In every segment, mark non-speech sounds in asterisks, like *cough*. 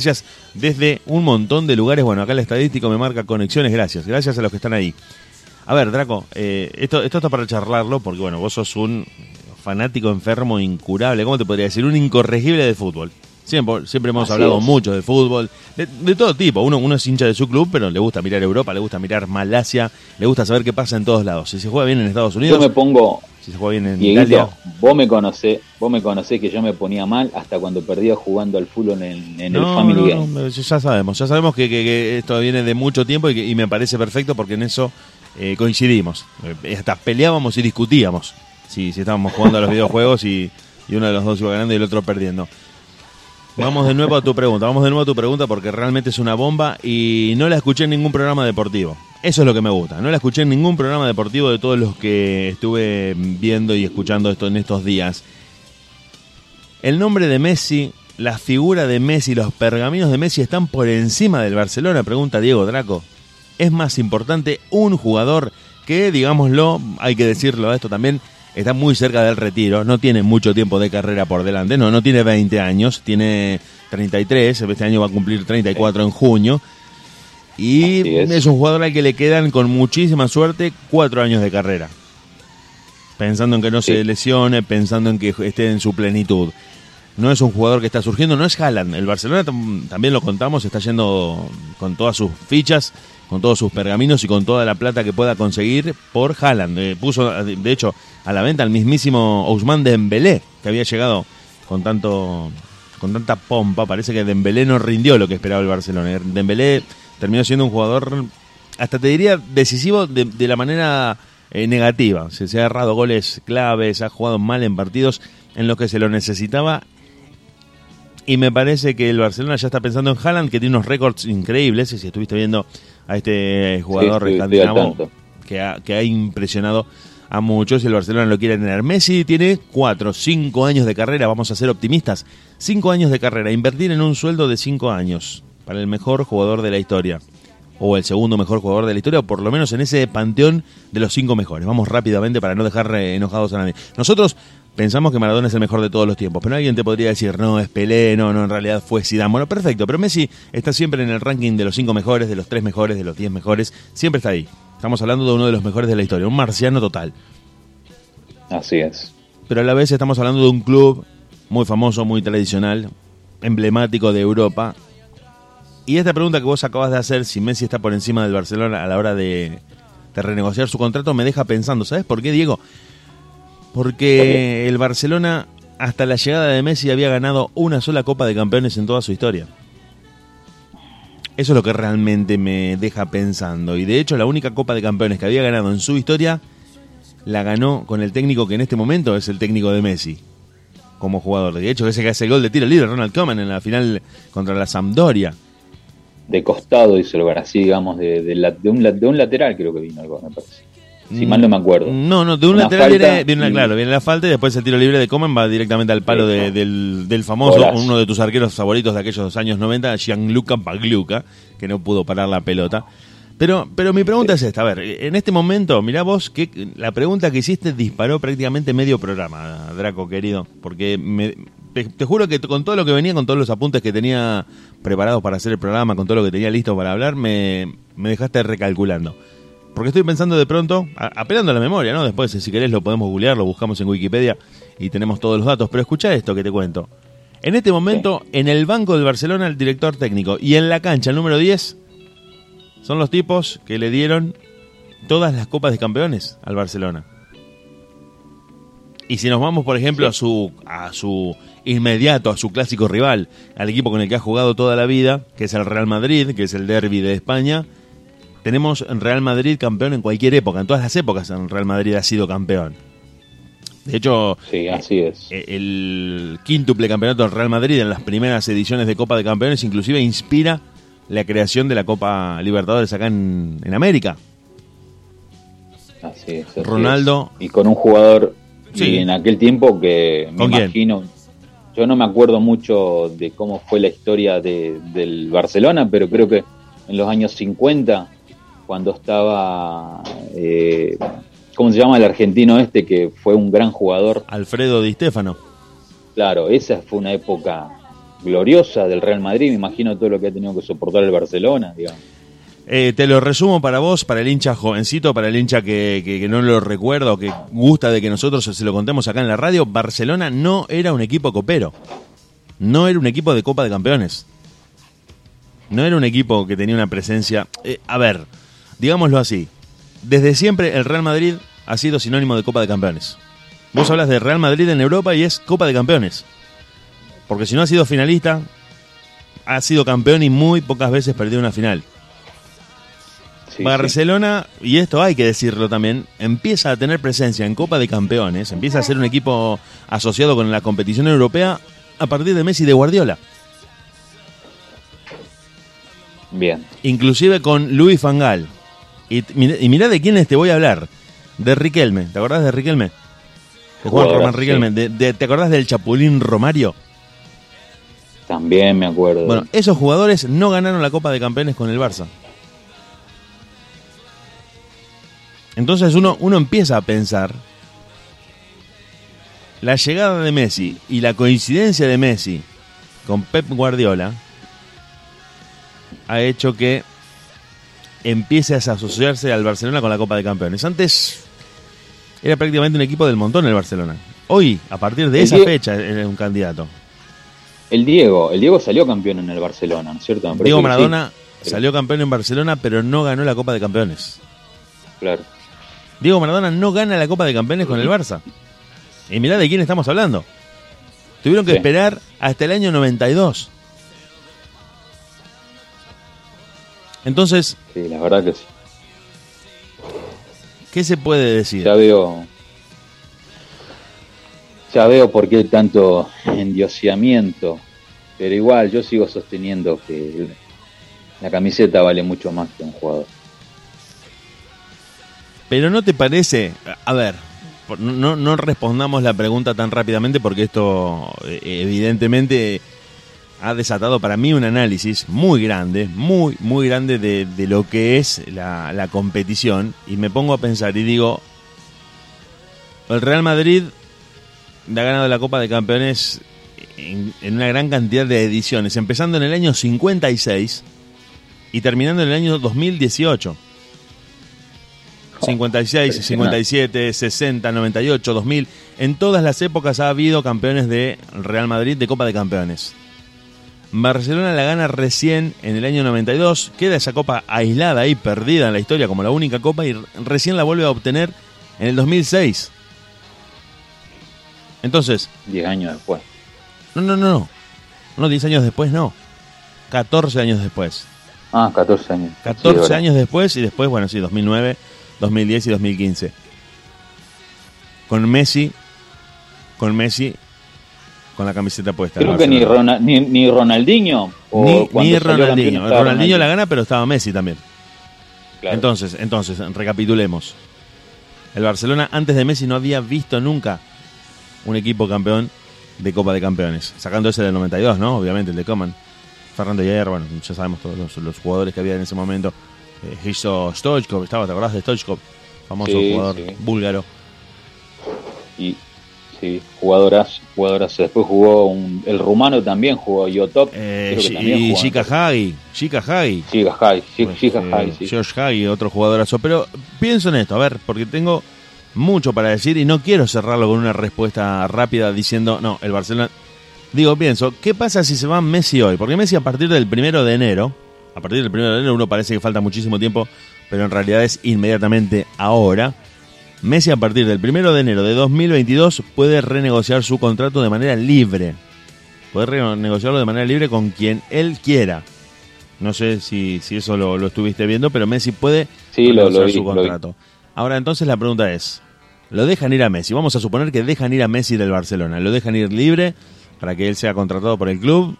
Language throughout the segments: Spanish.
Gracias desde un montón de lugares. Bueno, acá el estadístico me marca conexiones. Gracias. Gracias a los que están ahí. A ver, Draco, eh, esto, esto está para charlarlo porque, bueno, vos sos un fanático enfermo incurable. ¿Cómo te podría decir? Un incorregible de fútbol. Siempre, siempre hemos hablado mucho de fútbol, de, todo tipo. Uno, uno es hincha de su club, pero le gusta mirar Europa, le gusta mirar Malasia, le gusta saber qué pasa en todos lados. Si se juega bien en Estados Unidos. Yo me pongo. Si se juega bien en Italia. Vos me conocés, vos me conocés que yo me ponía mal hasta cuando perdía jugando al fútbol en, el Family no, ya sabemos, ya sabemos que, esto viene de mucho tiempo y, y me parece perfecto porque en eso eh, coincidimos. Eh, hasta peleábamos y discutíamos si, si estábamos jugando a los *laughs* videojuegos y, y uno de los dos iba ganando y el otro perdiendo. Vamos de nuevo a tu pregunta, vamos de nuevo a tu pregunta porque realmente es una bomba y no la escuché en ningún programa deportivo. Eso es lo que me gusta, no la escuché en ningún programa deportivo de todos los que estuve viendo y escuchando esto en estos días. El nombre de Messi, la figura de Messi, los pergaminos de Messi están por encima del Barcelona, pregunta Diego Draco. Es más importante un jugador que, digámoslo, hay que decirlo a esto también, está muy cerca del retiro, no tiene mucho tiempo de carrera por delante, no, no tiene 20 años, tiene 33, este año va a cumplir 34 en junio. Y es. un jugador al que le quedan con muchísima suerte cuatro años de carrera. Pensando en que no se lesione, pensando en que esté en su plenitud. No es un jugador que está surgiendo, no es Haaland. El Barcelona también lo contamos, está yendo con todas sus fichas con todos sus pergaminos y con toda la plata que pueda conseguir por Haaland. Eh, puso, de hecho, a la venta al mismísimo Ousmane Dembélé, que había llegado con tanto con tanta pompa. Parece que Dembélé no rindió lo que esperaba el Barcelona. Dembélé terminó siendo un jugador, hasta te diría, decisivo de, la manera eh, negativa. Se, se ha agarrado goles claves, ha jugado mal en partidos en los que se lo necesitaba y me parece que el Barcelona ya está pensando en Haaland, que tiene unos récords increíbles. Y si estuviste viendo a este jugador que, ha, que ha impresionado a muchos y el Barcelona lo quiere tener. Messi tiene cuatro, cinco años de carrera, vamos a ser optimistas. Cinco años de carrera, invertir en un sueldo de cinco años para el mejor jugador de la historia. O el segundo mejor jugador de la historia, o por lo menos en ese panteón de los cinco mejores. Vamos rápidamente para no dejar enojados a nadie. Nosotros pensamos que Maradona es el mejor de todos los tiempos, pero alguien te podría decir, no, es Pelé, no, no, en realidad fue Zidane. Bueno, perfecto, pero Messi está siempre en el ranking de los cinco mejores, de los tres mejores, de los diez mejores, siempre está ahí. Estamos hablando de uno de los mejores de la historia, un marciano total. Así es. Pero a la vez estamos hablando de un club muy famoso, muy tradicional, emblemático de Europa. Y esta pregunta que vos acabas de hacer, si Messi está por encima del Barcelona a la hora de, de renegociar su contrato, me deja pensando, ¿sabes por qué, Diego? Porque el Barcelona, hasta la llegada de Messi, había ganado una sola Copa de Campeones en toda su historia. Eso es lo que realmente me deja pensando. Y de hecho, la única Copa de Campeones que había ganado en su historia la ganó con el técnico que en este momento es el técnico de Messi como jugador. De hecho, ese que hace el gol de tiro libre, Ronald Koeman, en la final contra la Sampdoria. De costado hizo el así digamos, de, un, de un lateral creo que vino algo, me parece. Si mal no me acuerdo. No, no, de un lateral viene, claro, viene la falta y después el tiro libre de Coman va directamente al palo del, del, famoso, uno de tus arqueros favoritos de aquellos años 90, Gianluca Pagliuca, que no pudo parar la pelota. Pero, pero mi pregunta es esta, a ver, en este momento, mirá vos que la pregunta que hiciste disparó prácticamente medio programa, Draco querido, porque me, te, juro que con todo lo que venía, con todos los apuntes que tenía preparados para hacer el programa, con todo lo que tenía listo para hablar, me, me dejaste recalculando. Porque estoy pensando de pronto, apelando a la memoria, ¿no? Después, si querés, lo podemos googlear, lo buscamos en Wikipedia y tenemos todos los datos. Pero escucha esto que te cuento. En este momento, en el banco del Barcelona, el director técnico y en la cancha, el número 10, son los tipos que le dieron todas las copas de campeones al Barcelona. Y si nos vamos, por ejemplo, a su, a su inmediato, a su clásico rival, al equipo con el que ha jugado toda la vida, que es el Real Madrid, que es el derby de España, tenemos en Real Madrid campeón en cualquier época, en todas las épocas en Real Madrid ha sido campeón. De hecho, sí, así es. Eh, el quíntuple campeonato del Real Madrid en las primeras ediciones de Copa de Campeones inclusive inspira la creación de la Copa Libertadores acá en, América. Así es. Ronaldo. Y con un jugador sí. en aquel tiempo que me imagino. Yo no me acuerdo mucho de cómo fue la historia del Barcelona, pero creo que en los años 50 cuando estaba, eh, ¿cómo se llama el argentino este que fue un gran jugador? Alfredo Di Stefano. Claro, esa fue una época gloriosa del Real Madrid, me imagino todo lo que ha tenido que soportar el Barcelona, digamos. Eh, te lo resumo para vos, para el hincha jovencito, para el hincha que, que, no lo recuerda o que gusta de que nosotros se lo contemos acá en la radio. Barcelona no era un equipo copero. No era un equipo de Copa de Campeones. No era un equipo que tenía una presencia. Eh, a ver, digámoslo así. Desde siempre el Real Madrid ha sido sinónimo de Copa de Campeones. Vos hablas de Real Madrid en Europa y es Copa de Campeones. Porque si no ha sido finalista, ha sido campeón y muy pocas veces perdió una final. Barcelona, y esto hay que decirlo también, empieza a tener presencia en Copa de Campeones, empieza a ser un equipo asociado con la competición europea a partir de Messi de Guardiola. Bien. Inclusive con Luis Fangal. Y, y mirá de quiénes te voy a hablar. De Riquelme. ¿Te acordás de Riquelme? De Juan Román Riquelme. ¿Te acordás del Chapulín Romario? También me acuerdo. Bueno, esos jugadores no ganaron la Copa de Campeones con el Barça. Entonces uno, uno empieza a pensar la llegada de Messi y la coincidencia de Messi con Pep Guardiola ha hecho que empiece a asociarse al Barcelona con la Copa de Campeones. Antes era prácticamente un equipo del montón el Barcelona. Hoy, a partir de esa fecha, era un candidato. El Diego, el Diego salió campeón en el Barcelona, ¿no es cierto? Diego Maradona salió campeón en Barcelona, pero no ganó la Copa de Campeones. Claro. Diego Maradona no gana la Copa de Campeones con el Barça. Y mirá de quién estamos hablando. Tuvieron que esperar hasta el año 92. Entonces. Sí, la verdad que sí. ¿Qué se puede decir? Ya veo. Ya veo por qué tanto endiosamiento. Pero igual, yo sigo sosteniendo que la camiseta vale mucho más que un jugador. Pero no te parece, a ver, no, no respondamos la pregunta tan rápidamente porque esto eh, evidentemente ha desatado para mí un análisis muy grande, muy, muy grande de, lo que es la, competición. Y me pongo a pensar y digo, el Real Madrid ha ganado la Copa de Campeones en, en, una gran cantidad de ediciones, empezando en el año 56 y terminando en el año 2018. 56, 57, 60, 98, 2000. En todas las épocas ha habido campeones de Real Madrid de Copa de Campeones. Barcelona la gana recién en el año 92, queda esa copa aislada y perdida en la historia como la única copa y recién la vuelve a obtener en el 2006. Entonces... 10 años después. No, no, no, no. No, 10 años después no. 14 años después. Ah, 14 años. 14 años después y después, bueno, sí, 2009 2010 y 2015. Con Messi, con Messi, con la camiseta puesta. Creo que ni, ni, Ronaldinho. ni, ni Ronaldinho. Ronaldinho la gana, pero estaba Messi también. Entonces, entonces, recapitulemos. El Barcelona antes de Messi no había visto nunca un equipo campeón de Copa de Campeones. Sacando ese del 92, ¿no? Obviamente, el de Coman. Fernando Yair, bueno, ya sabemos todos los jugadores que había en ese momento eh, hizo Stoichkov, estaba, ¿te acordás de Stoichkov? Famoso jugador búlgaro. Y sí, jugadoras, jugadoras. Después jugó un, el rumano también jugó Yotop. Eh, y Shika Hagi. Shika Hagi. Shika Hagi, Shika Hagi. Josh Hagi, otro jugadorazo. Pero pienso en esto, a ver, porque tengo mucho para decir y no quiero cerrarlo con una respuesta rápida diciendo, no, el Barcelona. Digo, pienso, ¿qué pasa si se va Messi hoy? Porque Messi a partir del primero de enero a partir del 1 de enero uno parece que falta muchísimo tiempo, pero en realidad es inmediatamente ahora. Messi a partir del 1 de enero de 2022 puede renegociar su contrato de manera libre. Puede renegociarlo de manera libre con quien él quiera. No sé si, si eso lo, estuviste viendo, pero Messi puede renegociar su contrato. Ahora entonces la pregunta es, ¿lo dejan ir a Messi? Vamos a suponer que dejan ir a Messi del Barcelona. ¿Lo dejan ir libre para que él sea contratado por el club?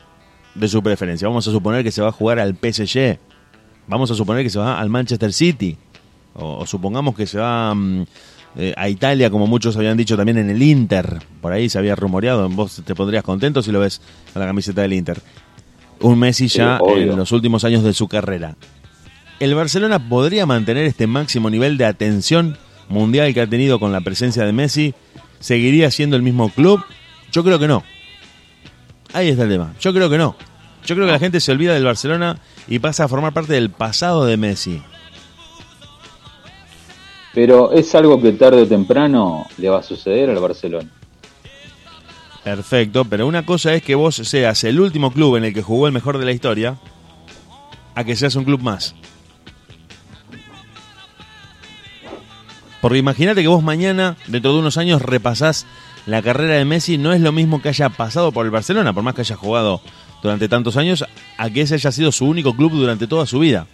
de su preferencia. Vamos a suponer que se va a jugar al PSG. Vamos a suponer que se va al Manchester City. O, supongamos que se va mm, eh, a Italia, como muchos habían dicho también en el Inter. Por ahí se había rumoreado. Vos te pondrías contento si lo ves a la camiseta del Inter. Un Messi ya en los últimos años de su carrera. ¿El Barcelona podría mantener este máximo nivel de atención mundial que ha tenido con la presencia de Messi? ¿Seguiría siendo el mismo club? Yo creo que no. Ahí está el tema. Yo creo que no. Yo creo que la gente se olvida del Barcelona y pasa a formar parte del pasado de Messi. Pero es algo que tarde o temprano le va a suceder al Barcelona. Perfecto, pero una cosa es que vos seas el último club en el que jugó el mejor de la historia, a que seas un club más. Porque imagínate que vos mañana, dentro de unos años, repasás la carrera de Messi, no es lo mismo que haya pasado por el Barcelona, por más que haya jugado durante tantos años, a que ese haya sido su único club durante toda su vida.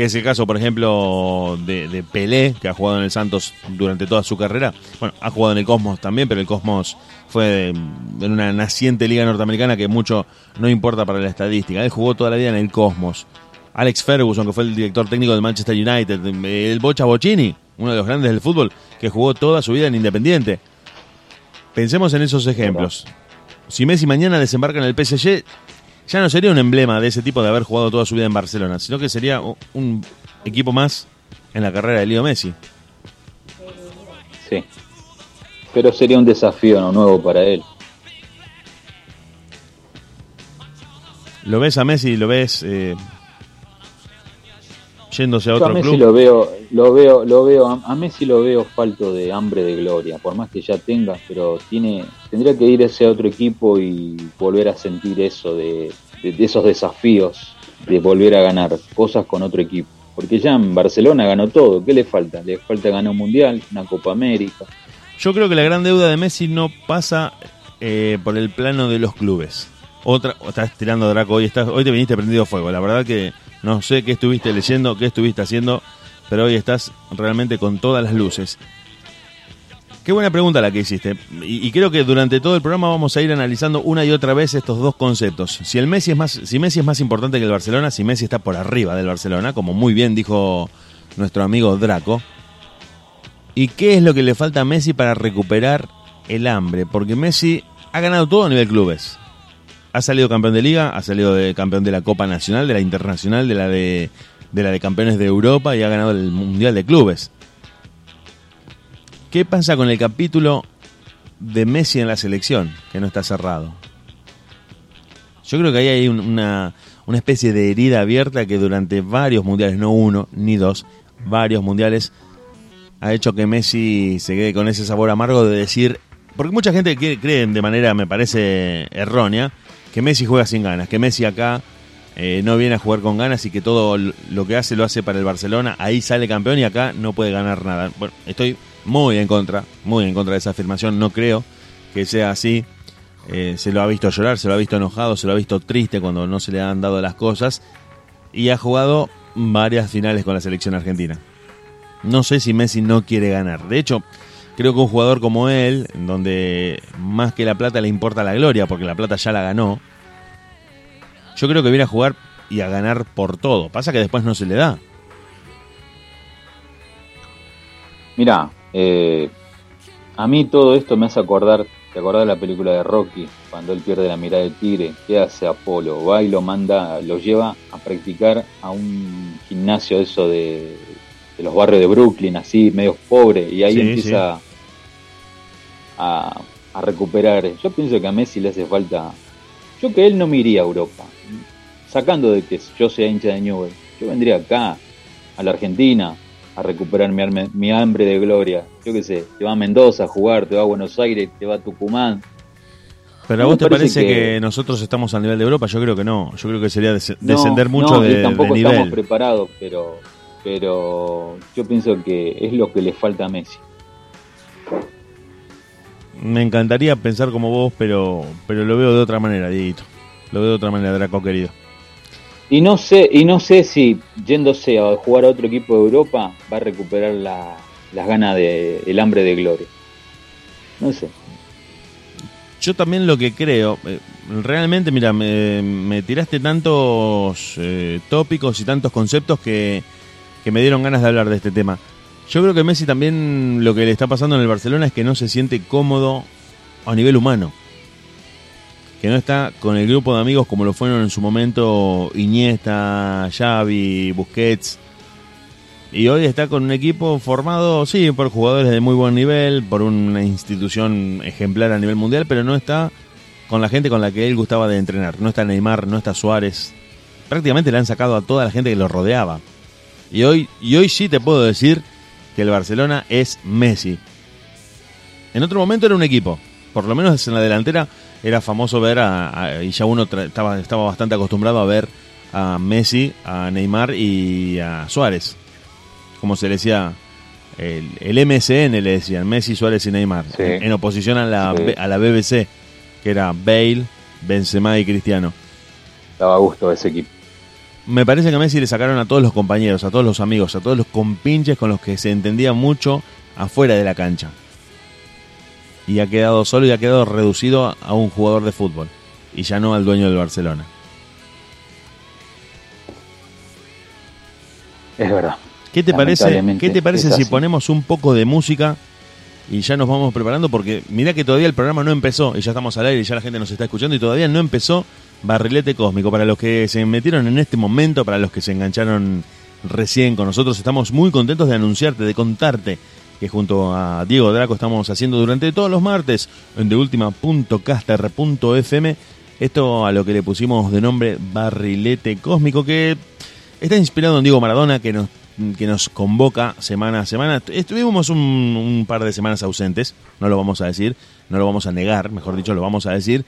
Que es el caso, por ejemplo, de, Pelé, que ha jugado en el Santos durante toda su carrera. Bueno, ha jugado en el Cosmos también, pero el Cosmos fue en una naciente liga norteamericana que mucho no importa para la estadística. Él jugó toda la vida en el Cosmos. Alex Ferguson, que fue el director técnico del Manchester United. El Bocha Bocini, uno de los grandes del fútbol, que jugó toda su vida en Independiente. Pensemos en esos ejemplos. Si Messi mañana desembarca en el PSG, ya no sería un emblema de ese tipo de haber jugado toda su vida en Barcelona, sino que sería un equipo más en la carrera de Leo Messi. Sí. Pero sería un desafío ¿no? nuevo para él. ¿Lo ves a Messi? ¿Lo ves eh, yéndose a otro a Messi club? lo veo, lo veo, lo veo, a, Messi lo veo falto de hambre de gloria, por más que ya tenga, pero tiene, tendría que ir a ese otro equipo y volver a sentir eso de, esos desafíos de volver a ganar cosas con otro equipo. Porque ya en Barcelona ganó todo, ¿qué le falta? Le falta ganar un mundial, una Copa América. Yo creo que la gran deuda de Messi no pasa eh, por el plano de los clubes. Otra, estás tirando Draco, hoy, hoy te viniste prendido fuego. La verdad que no sé qué estuviste leyendo, qué estuviste haciendo, pero hoy estás realmente con todas las luces. Qué buena pregunta la que hiciste. Y, creo que durante todo el programa vamos a ir analizando una y otra vez estos dos conceptos. Si el Messi es más, si Messi es más importante que el Barcelona, si Messi está por arriba del Barcelona, como muy bien dijo nuestro amigo Draco. ¿Y qué es lo que le falta a Messi para recuperar el hambre? Porque Messi ha ganado todo a nivel clubes ha salido campeón de liga, ha salido de campeón de la Copa Nacional, de la Internacional, de la de, campeones de Europa y ha ganado el Mundial de Clubes. ¿Qué pasa con el capítulo de Messi en la selección, que no está cerrado? Yo creo que ahí hay una, una especie de herida abierta que durante varios mundiales, no uno ni dos, varios mundiales, ha hecho que Messi se quede con ese sabor amargo de decir, porque mucha gente cree de manera, me parece, errónea, que Messi juega sin ganas, que Messi acá eh, no viene a jugar con ganas y que todo lo que hace lo hace para el Barcelona, ahí sale campeón y acá no puede ganar nada. Bueno, estoy muy en contra, muy en contra de esa afirmación, no creo que sea así. Eh, se lo ha visto llorar, se lo ha visto enojado, se lo ha visto triste cuando no se le han dado las cosas y ha jugado varias finales con la selección argentina. No sé si Messi no quiere ganar. De hecho, creo que un jugador como él, donde más que la plata le importa la gloria, porque la plata ya la ganó, yo creo que viene a jugar y a ganar por todo. Pasa que después no se le da. Mira, eh, a mí todo esto me hace acordar, ¿te acordás de la película de Rocky? Cuando él pierde la mirada del tigre, ¿qué hace Apolo? Va y lo manda, lo lleva a practicar a un gimnasio eso de, los barrios de Brooklyn, así, medio pobre, y ahí empieza a, recuperar. Yo pienso que a Messi le hace falta. Yo que él no me iría a Europa. Sacando de que yo sea hincha de Newell, yo vendría acá, a la Argentina, a recuperar mi, mi hambre de gloria. Yo qué sé, te va a Mendoza a jugar, te va a Buenos Aires, te va a Tucumán. Pero a vos te parece, que... nosotros estamos al nivel de Europa, yo creo que no. Yo creo que sería descender mucho de, tampoco de nivel. estamos preparados, pero, pero yo pienso que es lo que le falta a Messi me encantaría pensar como vos, pero, pero lo veo de otra manera, Dieguito. Lo veo de otra manera, Draco querido. Y no sé, y no sé si yéndose a jugar a otro equipo de Europa va a recuperar la, las ganas de el hambre de gloria. No sé. Yo también lo que creo, eh, realmente, mira, me, tiraste tantos eh, tópicos y tantos conceptos que, que me dieron ganas de hablar de este tema. Yo creo que Messi también lo que le está pasando en el Barcelona es que no se siente cómodo a nivel humano. Que no está con el grupo de amigos como lo fueron en su momento Iniesta, Xavi, Busquets. Y hoy está con un equipo formado, sí, por jugadores de muy buen nivel, por una institución ejemplar a nivel mundial, pero no está con la gente con la que él gustaba de entrenar. No está Neymar, no está Suárez. Prácticamente le han sacado a toda la gente que lo rodeaba. Y hoy, y hoy sí te puedo decir que el Barcelona es Messi. En otro momento era un equipo. Por lo menos en la delantera era famoso ver a, y ya uno estaba, estaba bastante acostumbrado a ver a Messi, a Neymar y a Suárez. Como se le decía, el, MSN le decían, Messi, Suárez y Neymar. En, oposición a la, a la BBC que era Bale, Benzema y Cristiano. Daba gusto ese equipo. Me parece que a Messi le sacaron a todos los compañeros, a todos los amigos, a todos los compinches con los que se entendía mucho afuera de la cancha. Y ha quedado solo y ha quedado reducido a un jugador de fútbol. Y ya no al dueño del Barcelona. Es verdad. ¿Qué te parece, ¿qué te parece si ponemos un poco de música y ya nos vamos preparando porque mira que todavía el programa no empezó y ya estamos al aire y ya la gente nos está escuchando y todavía no empezó Barrilete Cósmico. Para los que se metieron en este momento, para los que se engancharon recién con nosotros, estamos muy contentos de anunciarte, de contarte que junto a Diego Draco estamos haciendo durante todos los martes en deultima.caster.fm esto a lo que le pusimos de nombre Barrilete Cósmico que está inspirado en Diego Maradona que nos que nos convoca semana a semana. Estuvimos un, par de semanas ausentes, no lo vamos a decir, no lo vamos a negar, mejor dicho, lo vamos a decir.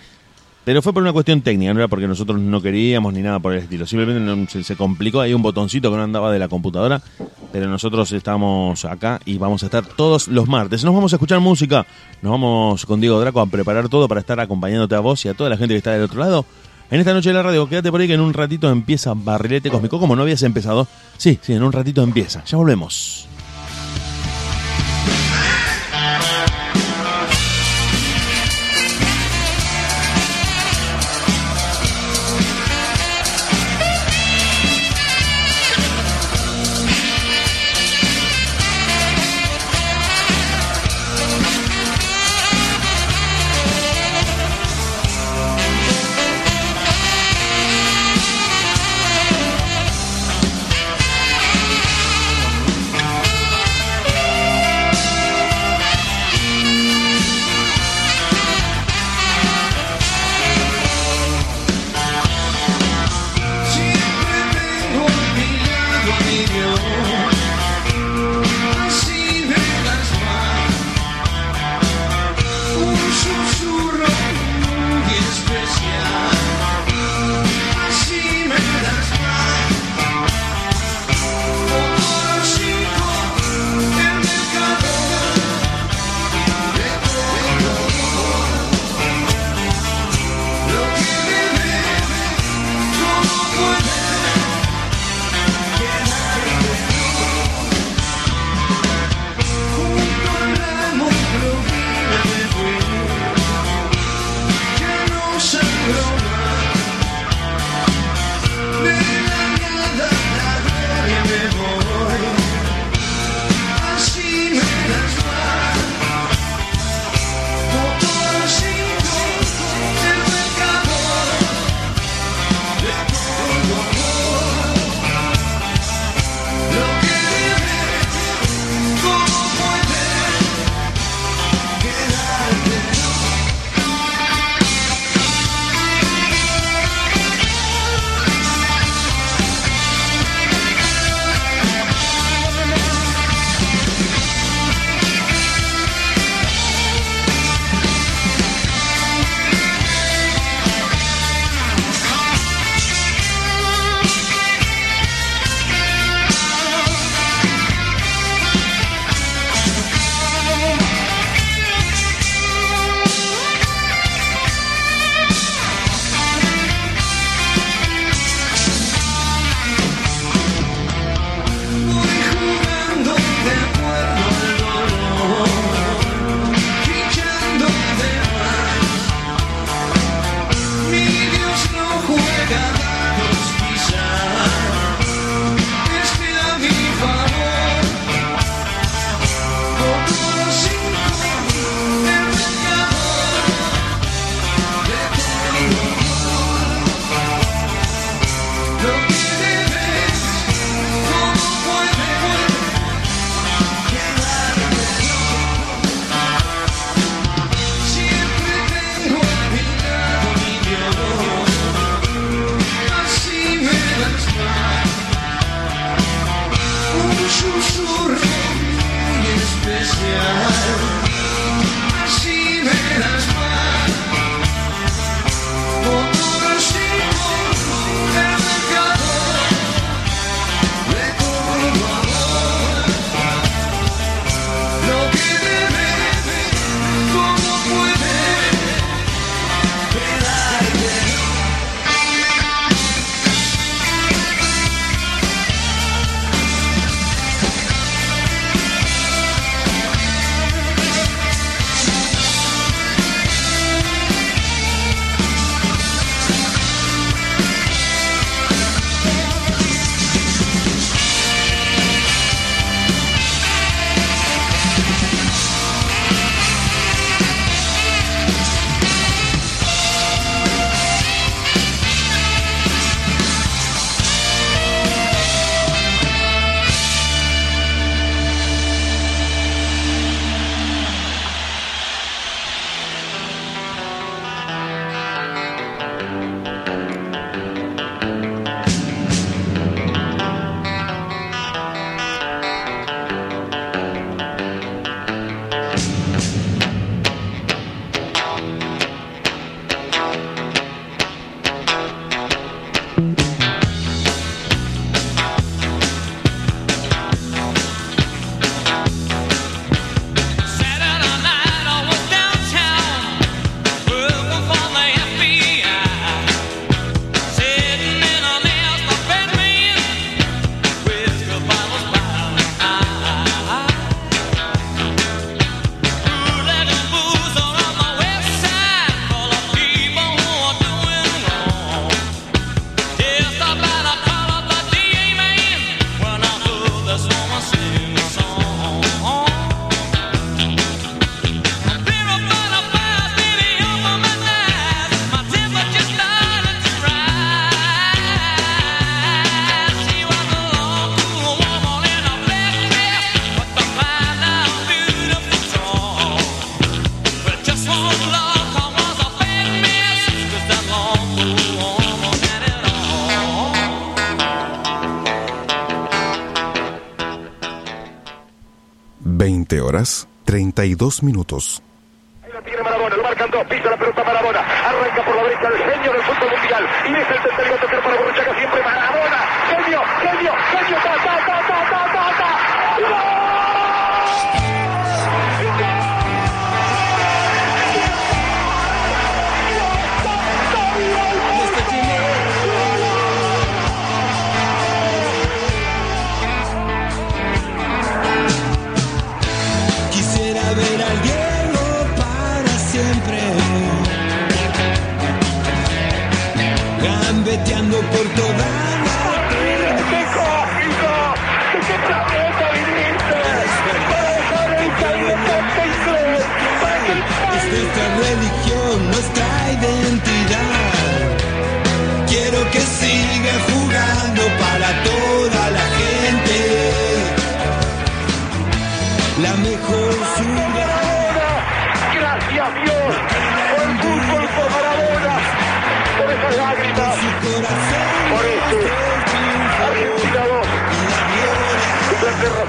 Pero fue por una cuestión técnica, no era porque nosotros no queríamos ni nada por el estilo. Simplemente se, complicó, hay un botoncito que no andaba de la computadora, pero nosotros estamos acá y vamos a estar todos los martes. Nos vamos a escuchar música, nos vamos con Diego Draco a preparar todo para estar acompañándote a vos y a toda la gente que está del otro lado en esta noche de la radio. Quédate por ahí que en un ratito empieza Barrilete Cósmico. Como no habías empezado, sí, sí, en un ratito empieza. Ya volvemos. 32 minutos.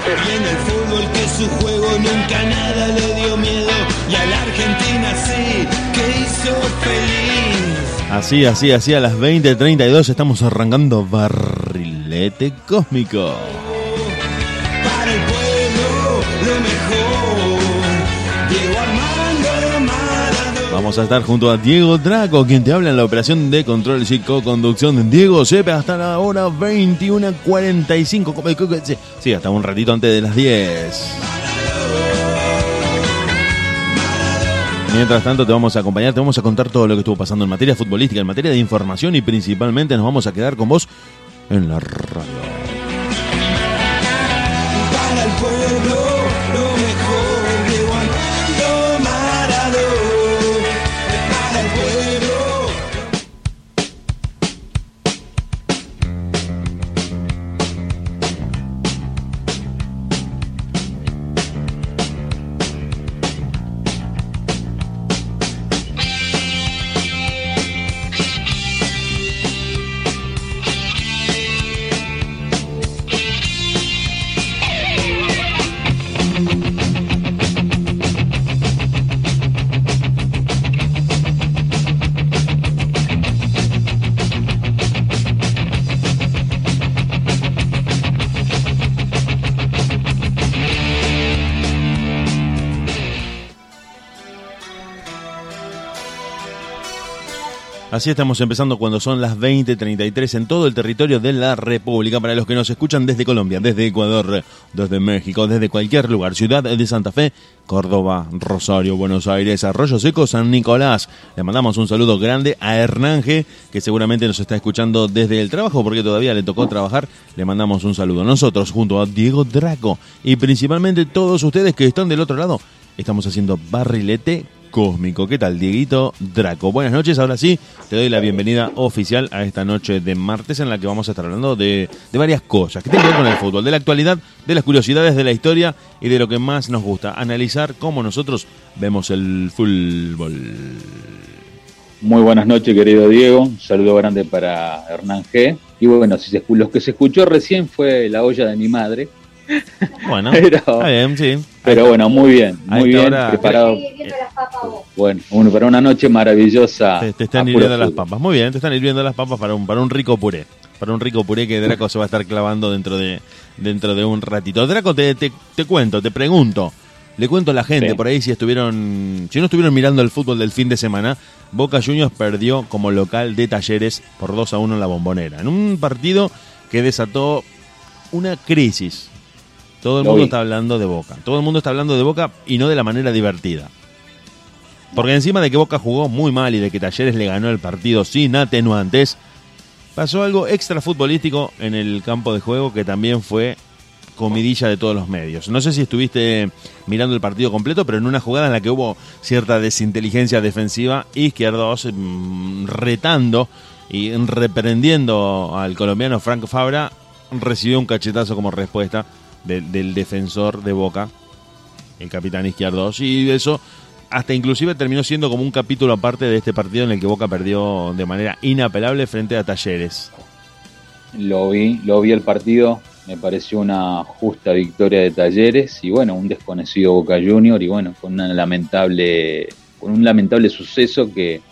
0. Y en el fútbol que su juego nunca nada le dio miedo. Y a la Argentina sí, que hizo feliz. Así, así, así, a las 20.32 estamos arrancando Barrilete Cósmico. Para el pueblo, lo Vamos a estar junto a Diego Draco, quien te habla en la operación de control y conducción. Diego Sepe hasta la hora 21.45. Sí, hasta un ratito antes de las 10. Mientras tanto te vamos a acompañar, te vamos a contar todo lo que estuvo pasando en materia futbolística, en materia de información y principalmente nos vamos a quedar con vos en la radio. Así estamos empezando cuando son las 20:33 en todo el territorio de la República. Para los que nos escuchan desde Colombia, desde Ecuador, desde México, desde cualquier lugar, ciudad de Santa Fe, Córdoba, Rosario, Buenos Aires, Arroyo Seco, San Nicolás. Le mandamos un saludo grande a Hernán G, que seguramente nos está escuchando desde el trabajo porque todavía le tocó trabajar. Le mandamos un saludo. Nosotros, junto a Diego Draco y principalmente todos ustedes que están del otro lado, estamos haciendo barrilete cósmico. ¿Qué tal, Dieguito Draco? Buenas noches, ahora sí, te doy la bienvenida oficial a esta noche de martes en la que vamos a estar hablando de, de varias cosas que tienen que ver con el fútbol, de la actualidad, de las curiosidades de la historia y de lo que más nos gusta, analizar cómo nosotros vemos el fútbol. Muy buenas noches, querido Diego. Un saludo grande para Hernán G. Y bueno, si se, escu- lo que se escuchó recién fue la olla de mi madre. *laughs* Bueno, Pero- está bien, sí. Pero bueno, muy bien, muy bien hora- preparado. Bueno, para una noche maravillosa. Te, te están hirviendo las papas. Muy bien, te están hirviendo las papas para un, para un rico puré. Para un rico puré que Draco se va a estar clavando dentro de, dentro de un ratito. Draco, te, te, te cuento, te pregunto. Le cuento a la gente Sí. por ahí si estuvieron, si no estuvieron mirando el fútbol del fin de semana, Boca Juniors perdió como local de Talleres por 2 a 1 en la bombonera. En un partido que desató una crisis. Todo el Lo mundo vi. está hablando de Boca. Todo el mundo está hablando de Boca y no de la manera divertida. Porque encima de que Boca jugó muy mal y de que Talleres le ganó el partido sin atenuantes, pasó algo extra futbolístico en el campo de juego que también fue comidilla de todos los medios. No sé si estuviste mirando el partido completo, pero en una jugada en la que hubo cierta desinteligencia defensiva, Izquierdos mm, retando y reprendiendo al colombiano Frank Fabra, recibió un cachetazo como respuesta de- del defensor de Boca, el capitán Izquierdos, y eso hasta inclusive terminó siendo como un capítulo aparte de este partido en el que Boca perdió de manera inapelable frente a Talleres. Lo vi, lo vi el partido. me pareció una justa victoria de Talleres y bueno, un desconocido Boca Junior y bueno, con una lamentable con un lamentable suceso que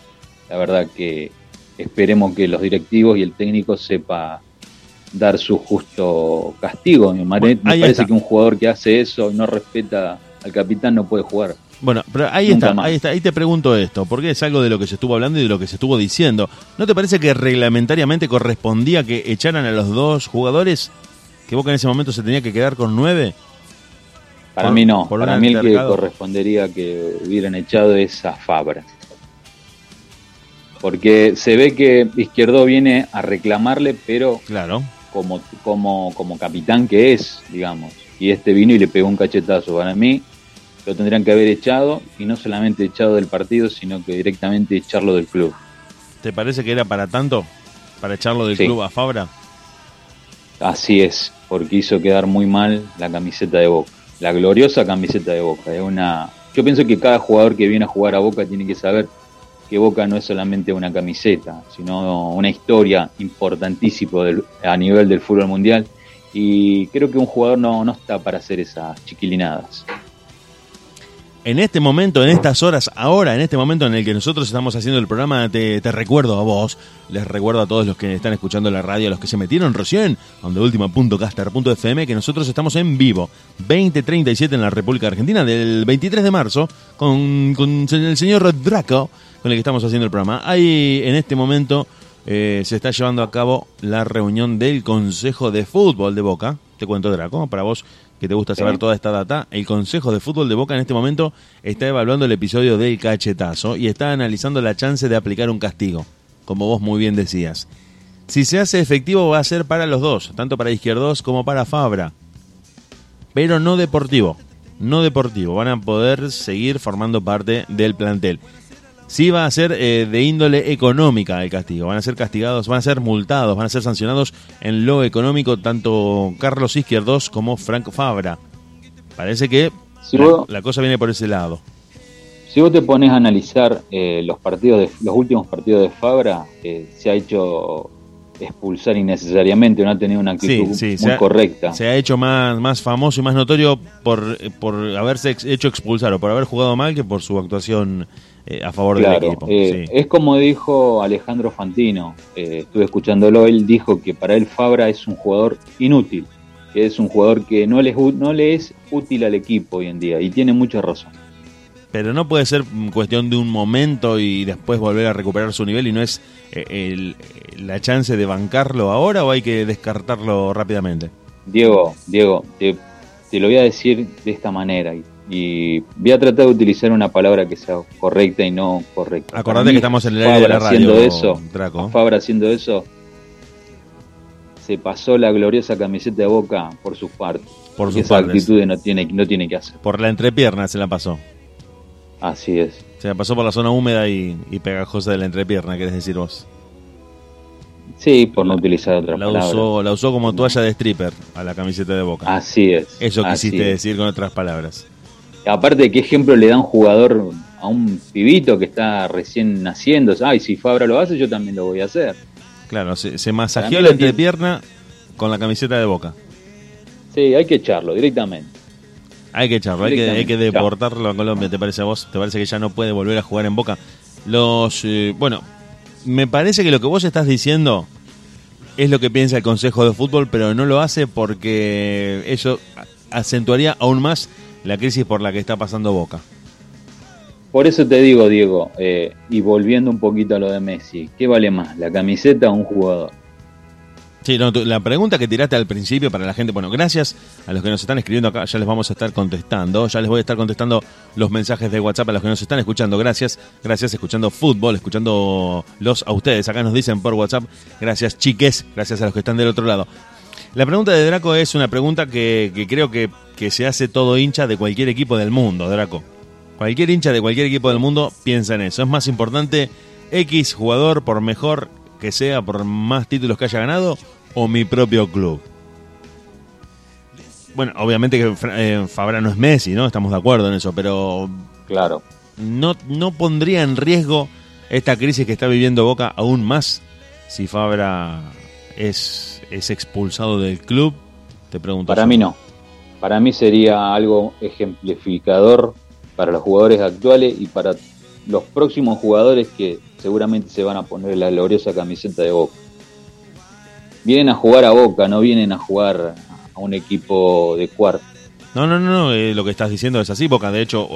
la verdad que esperemos que los directivos y el técnico sepa dar su justo castigo. Me, parece que un jugador que hace eso y no respeta al capitán no puede jugar. Bueno, pero ahí está, ahí está, ahí te pregunto esto, porque es algo de lo que se estuvo hablando y de lo que se estuvo diciendo. ¿No te parece que reglamentariamente correspondía que echaran a los dos jugadores? ¿Que Boca en ese momento se tenía que quedar con nueve? Para mí no, para mí el que correspondería que hubieran echado es a Fabra. Porque se ve que Izquierdo viene a reclamarle, pero claro. Como, como, como capitán que es, digamos. Y este vino y le pegó un cachetazo. Para mí lo tendrían que haber echado y no solamente echado del partido, sino que directamente echarlo del club. ¿Te parece que era para tanto? ¿Para echarlo del club a Fabra? Así es, porque hizo quedar muy mal la camiseta de Boca la gloriosa camiseta de Boca. Es una, yo pienso que cada jugador que viene a jugar a Boca tiene que saber que Boca no es solamente una camiseta, sino una historia importantísima a nivel del fútbol mundial. Y creo que un jugador no, no está para hacer esas chiquilinadas en este momento, en estas horas, ahora, en este momento en el que nosotros estamos haciendo el programa, te, recuerdo a vos, les recuerdo a todos los que están escuchando la radio, a los que se metieron recién, donde última.caster.fm, que nosotros estamos en vivo, 2037 en la República Argentina, del 23 de marzo, con, el señor Draco, con el que estamos haciendo el programa. Ahí, en este momento, eh, se está llevando a cabo la reunión del Consejo de Fútbol de Boca. Te cuento, Draco, para vos que te gusta saber toda esta data, el Consejo de Fútbol de Boca en este momento está evaluando el episodio del cachetazo y está analizando la chance de aplicar un castigo, como vos muy bien decías. Si se hace efectivo va a ser para los dos, tanto para Izquierdos como para Fabra, pero no deportivo, no deportivo, van a poder seguir formando parte del plantel sí va a ser eh, de índole económica el castigo. Van a ser castigados, van a ser multados, van a ser sancionados en lo económico tanto Carlos Izquierdos como Franco Fabra. Parece que la, cosa viene por ese lado. Si vos te pones a analizar eh, los partidos de, los últimos partidos de Fabra, eh, se ha hecho expulsar innecesariamente, no ha tenido una actitud muy correcta. Se ha hecho más, más famoso y más notorio por, por haberse hecho expulsar o por haber jugado mal que por su actuación eh, a favor del equipo. Eh, es como dijo Alejandro Fantino, eh, estuve escuchándolo, él dijo que para él Fabra es un jugador inútil, que es un jugador que no le, no le es útil al equipo hoy en día, y tiene mucha razón. Pero no puede ser cuestión de un momento y después volver a recuperar su nivel y no es la chance de bancarlo ahora o hay que descartarlo rápidamente. Diego, Diego, te, te lo voy a decir de esta manera y voy a tratar de utilizar una palabra que sea correcta y no correcta. Acordate que estamos en el aire de la radio, haciendo eso, Fabra haciendo eso, se pasó la gloriosa camiseta de Boca por sus partes. Por sus esa actitud no tiene, no tiene que hacer. Por la entrepierna se la pasó. Así es. Se la pasó por la zona húmeda y, pegajosa de la entrepierna, querés decir vos. Sí, por no utilizar otra la palabra. Usó, la usó como toalla de stripper a la camiseta de Boca. Así es. Eso quisiste decir con otras palabras. Aparte, ¿qué ejemplo le da un jugador a un pibito que está recién naciendo? Ay, si Fabra lo hace, yo también lo voy a hacer. Claro, se, masajeó la entrepierna con la camiseta de boca. Sí, hay que echarlo directamente. Hay que echarlo, hay que, hay que deportarlo a Colombia, ¿te parece a vos? ¿Te parece que ya no puede volver a jugar en Boca? Los, eh, bueno, me parece que lo que vos estás diciendo es lo que piensa el Consejo de Fútbol, pero no lo hace porque eso acentuaría aún más la crisis por la que está pasando Boca. Por eso te digo, Diego, eh, y volviendo un poquito a lo de Messi, ¿qué vale más, la camiseta o un jugador? Sí, la pregunta que tiraste al principio para la gente, bueno, gracias a los que nos están escribiendo acá, ya les vamos a estar contestando, ya les voy a estar contestando los mensajes de WhatsApp a los que nos están escuchando, gracias, gracias, escuchando fútbol, escuchando los a ustedes, acá nos dicen por WhatsApp, gracias chiques, gracias a los que están del otro lado. La pregunta de Draco es una pregunta que, creo que, se hace todo hincha de cualquier equipo del mundo, Draco. Cualquier hincha de cualquier equipo del mundo piensa en eso. Es más importante X jugador, por mejor que sea, por más títulos que haya ganado, o mi propio club. Bueno, obviamente que eh, Fabra no es Messi, ¿no? Estamos de acuerdo en eso, pero... Claro. No, no pondría en riesgo esta crisis que está viviendo Boca aún más si Fabra es es expulsado del club Te pregunto. Para mí no. Para mí sería algo ejemplificador para los jugadores actuales y para los próximos jugadores que seguramente se van a poner la gloriosa camiseta de Boca. Vienen a jugar a Boca, no vienen a jugar a un equipo de cuarto. No, no, no, eh, lo que estás diciendo es así, Boca de hecho,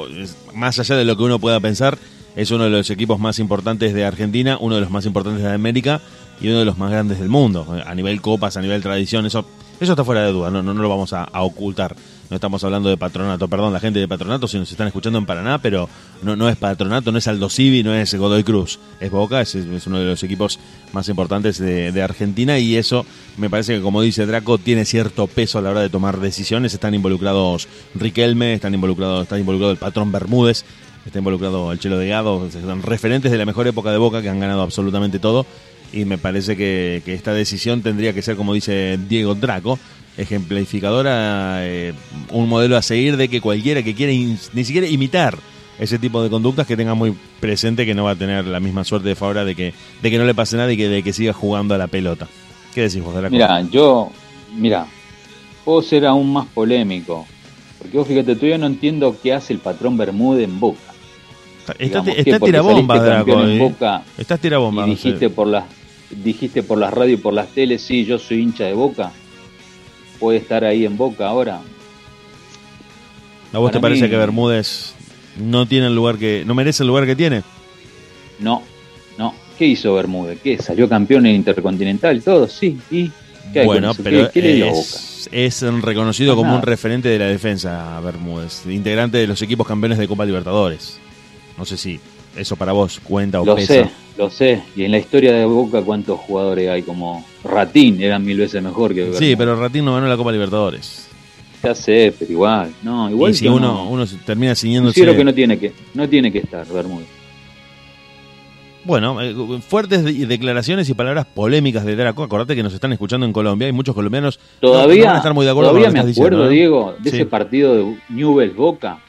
más allá de lo que uno pueda pensar, es uno de los equipos más importantes de Argentina, uno de los más importantes de América y uno de los más grandes del mundo, a nivel copas, a nivel tradición, eso, eso está fuera de duda, no, no, no lo vamos a, ocultar. No estamos hablando de patronato, perdón, la gente de patronato si nos están escuchando en Paraná, pero no, no es patronato, no es Aldo Civi, no es Godoy Cruz, es Boca, es, es uno de los equipos más importantes de, de, Argentina y eso me parece que como dice Draco tiene cierto peso a la hora de tomar decisiones, están involucrados Riquelme, están involucrados, está involucrado el patrón Bermúdez, está involucrado el Chelo Delgado, son referentes de la mejor época de Boca que han ganado absolutamente todo y me parece que, esta decisión tendría que ser, como dice Diego Draco, ejemplificadora, eh, un modelo a seguir de que cualquiera que quiera ni siquiera imitar ese tipo de conductas que tenga muy presente que no va a tener la misma suerte de favor de que, de que no le pase nada y que, de que siga jugando a la pelota. ¿Qué decís vos, Draco? Mira, yo, mira, puedo ser aún más polémico, porque vos fíjate, tú yo no entiendo qué hace el patrón Bermúdez en Boca. Está, está tirabomba, Draco. En Boca Estás. Y dijiste por las dijiste por las radios y por las teles, sí, yo soy hincha de Boca. Puede estar ahí en Boca ahora. ¿A vos te parece que Bermúdez no tiene el lugar que no merece el lugar que tiene? No, no. ¿Qué hizo Bermúdez? ¿Qué? ¿Salió campeón en Intercontinental? Todo, sí. ¿Y qué bueno, pero es, es, reconocido como un referente de la defensa Bermúdez, integrante de los equipos campeones de Copa Libertadores. No sé si eso para vos cuenta o lo sé, lo sé. Y en la historia de Boca, ¿cuántos jugadores hay? Como Ratín, eran mil veces mejor que Sí, pero Ratín no ganó la Copa Libertadores. Ya sé, pero igual. No, igual y si uno, uno termina ciñéndose... Quiero que no tiene que, no tiene que estar, Bermúdez. Bueno, eh, fuertes declaraciones y palabras polémicas de Draco. Acordate que nos están escuchando en Colombia. Hay muchos colombianos todavía, no van a estar muy de acuerdo todavía me acuerdo, Diego, de ese partido de Newell's Boca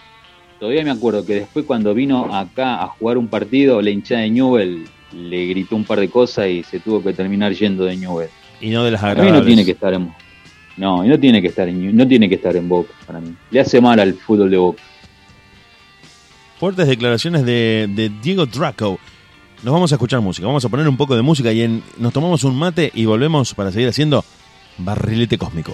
Todavía me acuerdo que después cuando vino acá a jugar un partido, la hinchada de Newell le gritó un par de cosas y se tuvo que terminar yendo de Newell. Y no de las agradables. A mí no tiene que estar en No, no tiene que estar en no tiene que estar en Boca para mí. Le hace mal al fútbol de Boca. Fuertes declaraciones de, Diego Draco. Nos vamos a escuchar música, vamos a poner un poco de música y en, nos tomamos un mate y volvemos para seguir haciendo Barrilete Cósmico.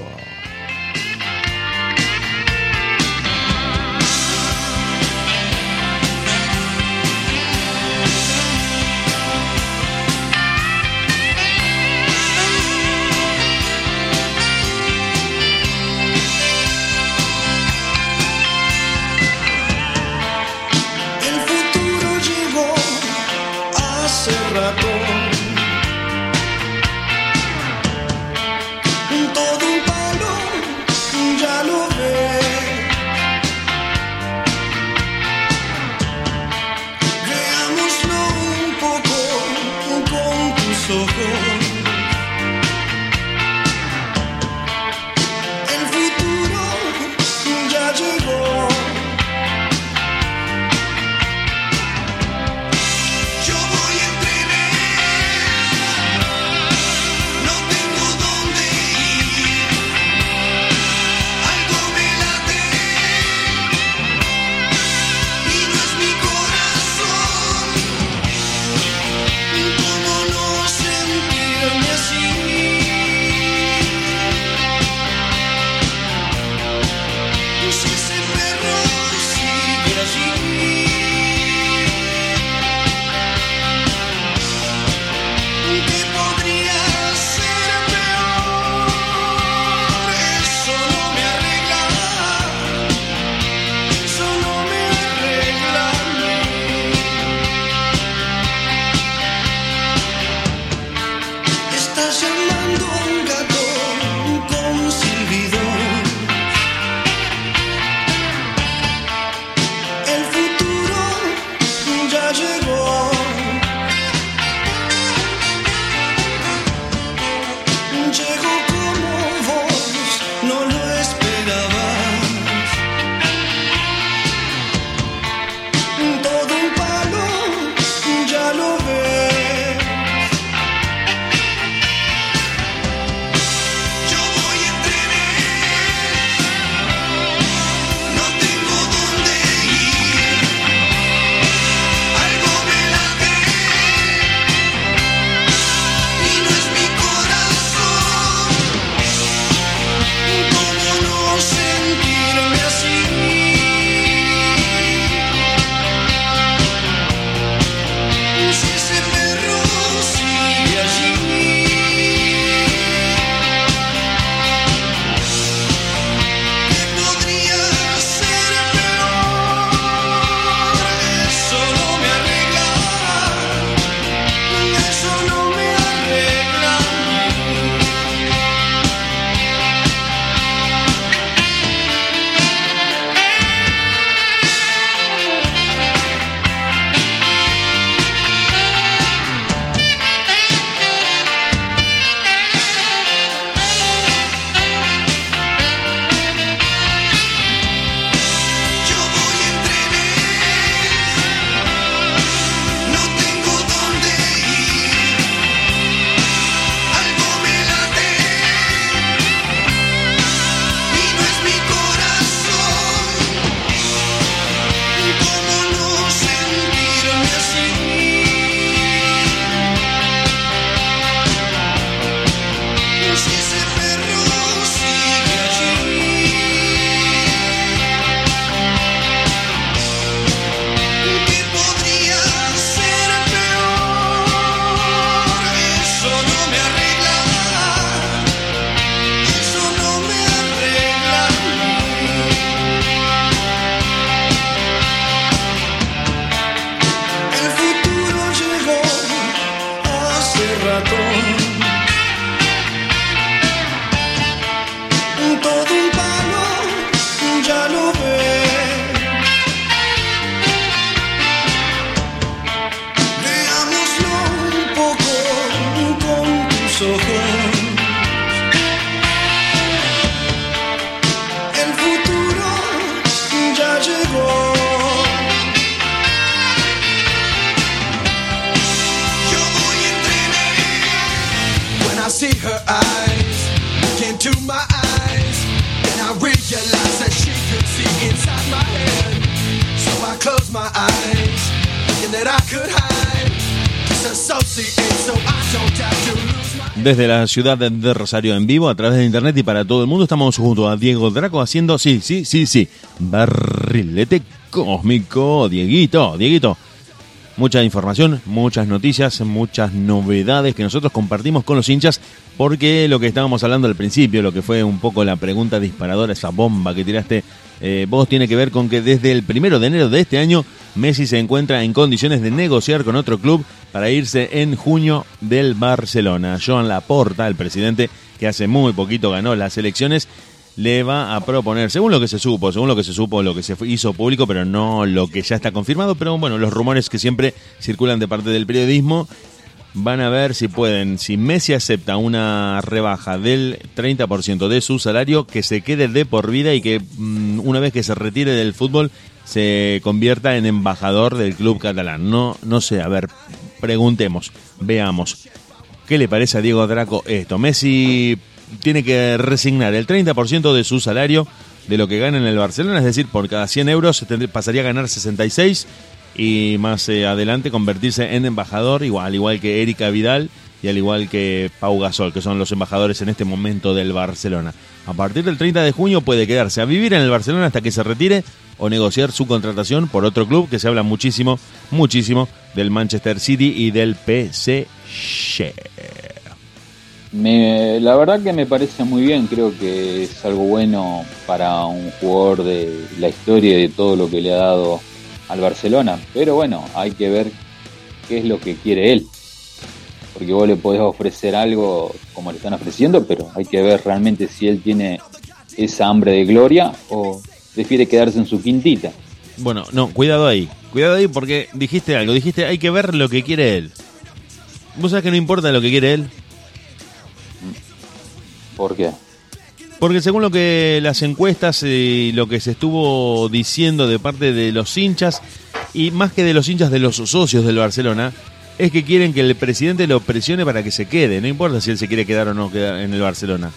Desde la ciudad de Rosario en vivo, a través de internet y para todo el mundo, estamos junto a Diego Draco haciendo, sí, sí, sí, sí, barrilete cósmico. Dieguito, Dieguito, mucha información, muchas noticias, muchas novedades que nosotros compartimos con los hinchas, porque lo que estábamos hablando al principio, lo que fue un poco la pregunta disparadora, esa bomba que tiraste eh, vos, tiene que ver con que desde el primero de enero de este año, Messi se encuentra en condiciones de negociar con otro club para irse en junio del Barcelona. Joan Laporta, el presidente que hace muy poquito ganó las elecciones, le va a proponer, según lo que se supo, según lo que se supo, lo que se hizo público, pero no lo que ya está confirmado, pero bueno, los rumores que siempre circulan de parte del periodismo van a ver si pueden, si Messi acepta una rebaja del 30% de su salario, que se quede de por vida y que mm, una vez que se retire del fútbol se convierta en embajador del club catalán. No, no sé, a ver, preguntemos, veamos. ¿Qué le parece a Diego Draco esto? Messi tiene que resignar el 30% de su salario de lo que gana en el Barcelona, es decir, por cada 100 euros pasaría a ganar 66 y más eh, adelante convertirse en embajador, al igual que Erika Vidal y al igual que Pau Gasol, que son los embajadores en este momento del Barcelona. A partir del 30 de junio puede quedarse a vivir en el Barcelona hasta que se retire o negociar su contratación por otro club que se habla muchísimo, muchísimo del Manchester City y del PSG. Me, la verdad que me parece muy bien, creo que es algo bueno para un jugador de la historia y de todo lo que le ha dado al Barcelona, pero bueno, hay que ver qué es lo que quiere él, porque vos le podés ofrecer algo como le están ofreciendo, pero hay que ver realmente si él tiene esa hambre de gloria o prefiere quedarse en su quintita. Bueno, no, cuidado ahí, cuidado ahí porque dijiste algo, dijiste hay que ver lo que quiere él. ¿Vos sabés que no importa lo que quiere él? ¿Por qué? Porque según lo que las encuestas y lo que se estuvo diciendo de parte de los hinchas, y más que de los hinchas de los socios del Barcelona, es que quieren que el presidente lo presione para que se quede, no importa si él se quiere quedar o no quedar en el Barcelona.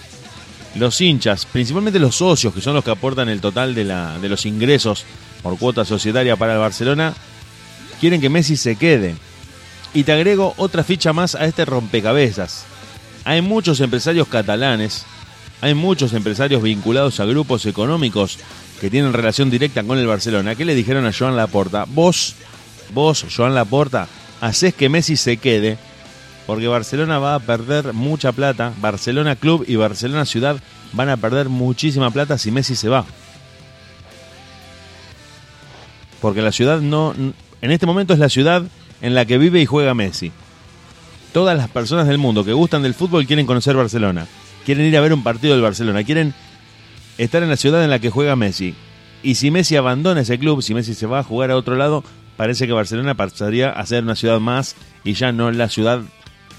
Los hinchas, principalmente los socios, que son los que aportan el total de, la, de los ingresos por cuota societaria para el Barcelona, quieren que Messi se quede. Y te agrego otra ficha más a este rompecabezas. Hay muchos empresarios catalanes, hay muchos empresarios vinculados a grupos económicos que tienen relación directa con el Barcelona. ¿Qué le dijeron a Joan Laporta? Vos, vos, Joan Laporta, haces que Messi se quede porque Barcelona va a perder mucha plata. Barcelona Club y Barcelona Ciudad van a perder muchísima plata si Messi se va. Porque la ciudad no. En este momento es la ciudad en la que vive y juega Messi todas las personas del mundo que gustan del fútbol quieren conocer Barcelona. Quieren ir a ver un partido del Barcelona. Quieren estar en la ciudad en la que juega Messi. Y si Messi abandona ese club, si Messi se va a jugar a otro lado, parece que Barcelona pasaría a ser una ciudad más y ya no la ciudad,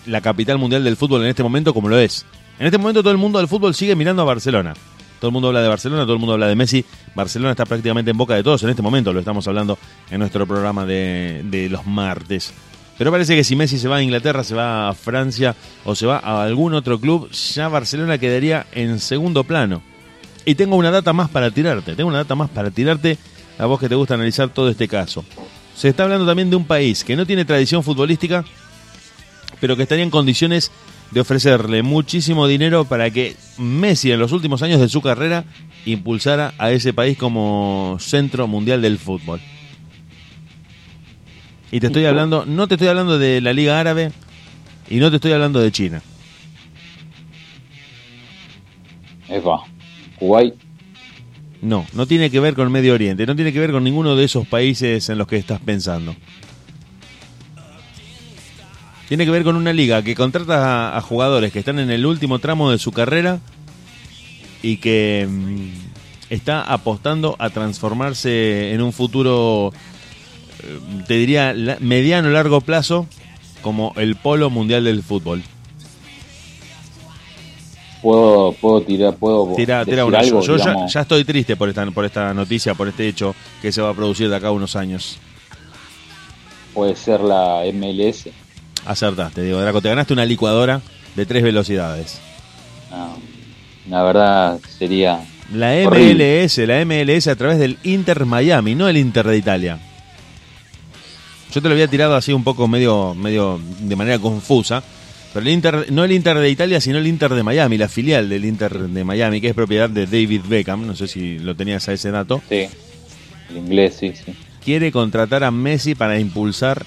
la capital mundial del fútbol en este momento como lo es. En este momento todo el mundo del fútbol sigue mirando a Barcelona. Todo el mundo habla de Barcelona, todo el mundo habla de Messi. Barcelona está prácticamente en boca de todos en este momento, lo estamos hablando en nuestro programa de, de los martes. Pero parece que si Messi se va a Inglaterra, se va a Francia o se va a algún otro club, ya Barcelona quedaría en segundo plano. Y tengo una data más para tirarte, tengo una data más para tirarte a vos que te gusta analizar todo este caso. Se está hablando también de un país que no tiene tradición futbolística, pero que estaría en condiciones de ofrecerle muchísimo dinero para que Messi en los últimos años de su carrera impulsara a ese país como centro mundial del fútbol. Y te estoy hablando, no te estoy hablando de la Liga Árabe y no te estoy hablando de China. Eva, Kuwait. No, no tiene que ver con Medio Oriente, no tiene que ver con ninguno de esos países en los que estás pensando. Tiene que ver con una liga que contrata a, jugadores que están en el último tramo de su carrera y que mm, está apostando a transformarse en un futuro te diría, mediano largo plazo como el polo mundial del fútbol. Puedo, puedo tirar, puedo tira, tira algo, Yo ya, estoy triste por esta, por esta noticia, por este hecho que se va a producir de acá a unos años. Puede ser la MLS. Acertaste, digo, Draco, te ganaste una licuadora de tres velocidades. la verdad sería. La MLS, la MLS a través del Inter Miami, no el Inter de Italia. Yo Yo te lo había tirado así un poco medio, medio de manera confusa. Pero el Inter, no el Inter de Italia, sino el Inter de Miami, la filial del Inter de Miami, que es propiedad de David Beckham. No sé si lo tenías a ese dato. Sí, el inglés, sí, sí. Quiere contratar a Messi para impulsar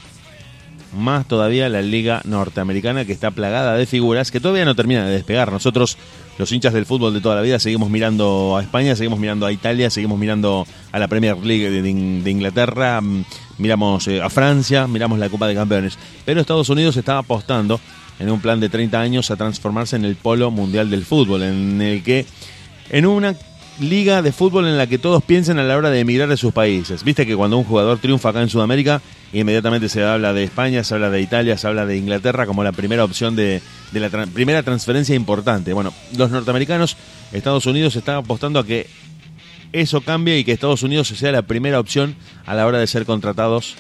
más todavía la liga norteamericana que está plagada de figuras que todavía no termina de despegar. Nosotros, los hinchas del fútbol de toda la vida, seguimos mirando a España, seguimos mirando a Italia, seguimos mirando a la Premier League de, Inglaterra, mm, miramos eh, a Francia, miramos la Copa de Campeones. Pero Estados Unidos está apostando en un plan de 30 años a transformarse en el polo mundial del fútbol, en el que en una liga de fútbol en la que todos piensen a la hora de emigrar de sus países. Viste que cuando un jugador triunfa acá en Sudamérica, inmediatamente se habla de España, se habla de Italia, se habla de Inglaterra como la primera opción de, la primera transferencia importante. Bueno, los norteamericanos, Estados Unidos está apostando a que eso cambie y que Estados Unidos sea la primera opción a la hora de ser contratados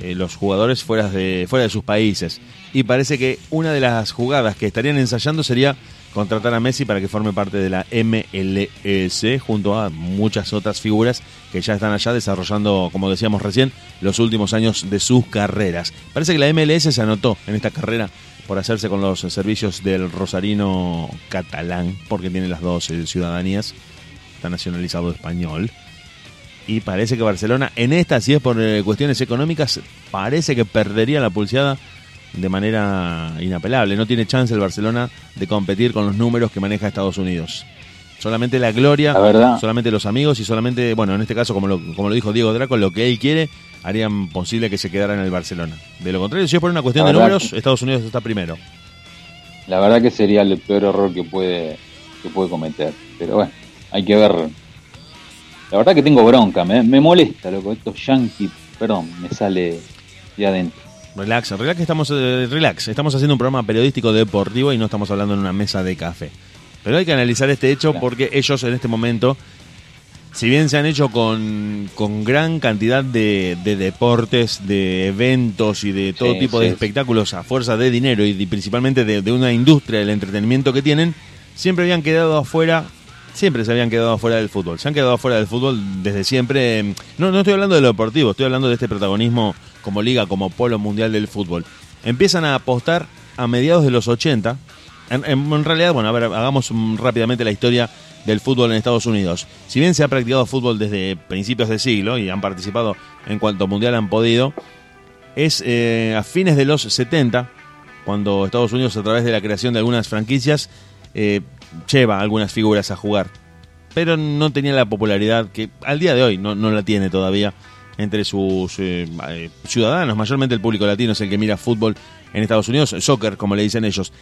eh, los jugadores fuera de, fuera de sus países. Y parece que una de las jugadas que estarían ensayando sería contratar a Messi para que forme parte de la MLS junto a muchas otras figuras que ya están allá desarrollando, como decíamos recién, los últimos años de sus carreras. Parece que la MLS se anotó en esta carrera por hacerse con los servicios del rosarino catalán, porque tiene las dos ciudadanías, está nacionalizado español. Y parece que Barcelona, en esta, si es por eh, cuestiones económicas, parece que perdería la pulseada de manera inapelable. No tiene chance el Barcelona de competir con los números que maneja Estados Unidos. Solamente la gloria, solamente los amigos y solamente, bueno, en este caso, como lo, como lo dijo Diego Draco, lo que él quiere harían posible que se quedara en el Barcelona. De lo contrario, si es por una cuestión de números, Estados Unidos está primero. La verdad que sería el peor error que puede, que puede cometer. Pero bueno, hay que ver. La verdad que tengo bronca, me, me molesta, loco. Estos yankees, perdón, me sale de adentro. Relax, relax, estamos, eh, relax. Estamos haciendo un programa periodístico deportivo y no estamos hablando en una mesa de café. Pero hay que analizar este hecho porque ellos en este momento, si bien se han hecho con, gran cantidad de, deportes, de eventos y de todo tipo de espectáculos a fuerza de dinero y principalmente de, de, una industria del entretenimiento que tienen, siempre habían quedado afuera. Siempre se habían quedado afuera del fútbol. Se han quedado afuera del fútbol desde siempre. No, no estoy hablando de lo deportivo, estoy hablando de este protagonismo como liga, como polo mundial del fútbol. Empiezan a apostar a mediados de los 80. En, realidad, bueno, a ver, hagamos rápidamente la historia del fútbol en Estados Unidos. Si bien se ha practicado fútbol desde principios de siglo y han participado en cuanto mundial han podido, es eh, a fines de los 70 cuando Estados Unidos a través de la creación de algunas franquicias eh, lleva algunas figuras a jugar. Pero no tenía la popularidad que al día de hoy no, no la tiene todavía entre sus eh, eh, ciudadanos, mayormente el público latino es el que mira fútbol en Estados Unidos, soccer como le dicen ellos.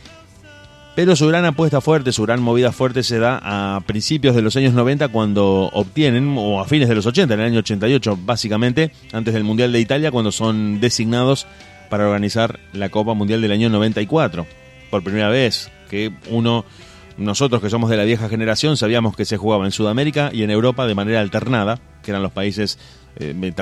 Pero su gran apuesta fuerte, su gran movida fuerte se da a principios de los años 90 cuando obtienen, o a fines de los 80, en el año 88 básicamente, antes del Mundial de Italia, cuando son designados para organizar la Copa Mundial del año 94. Por primera vez que uno, nosotros que somos de la vieja generación, sabíamos que se jugaba en Sudamérica y en Europa de manera alternada, que eran los países eh,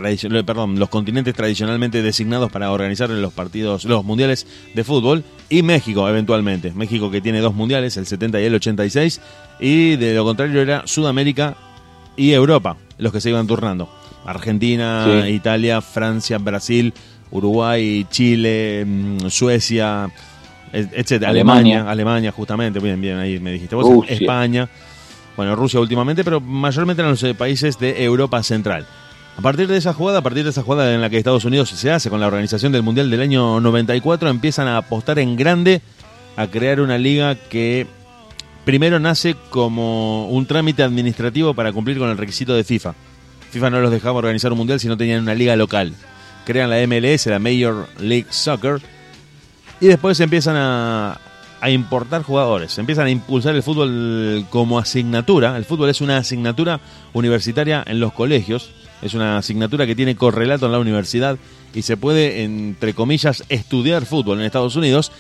perdón, los continentes tradicionalmente designados para organizar los partidos, los mundiales de fútbol, y México eventualmente. México que tiene dos mundiales, el 70 y el 86, y de lo contrario era Sudamérica y Europa los que se iban turnando. Argentina, Italia, Francia, Brasil, Uruguay, Chile, mm, Suecia, etcétera, Alemania. Alemania, justamente, bien, bien, ahí me dijiste vos, España, bueno, Rusia últimamente, pero mayormente eran los eh, países de Europa Central. A partir de esa jugada, a partir de esa jugada en la que Estados Unidos se hace con la organización del Mundial del año 94, empiezan a apostar en grande a crear una liga que primero nace como un trámite administrativo para cumplir con el requisito de FIFA. FIFA no los dejaba organizar un mundial si no tenían una liga local. Crean la MLS, la Major League Soccer, y después empiezan a, a importar jugadores, empiezan a impulsar el fútbol como asignatura. El fútbol es una asignatura universitaria en los colegios es una asignatura que tiene correlato en la universidad y se puede, entre comillas, estudiar fútbol en Estados Unidos.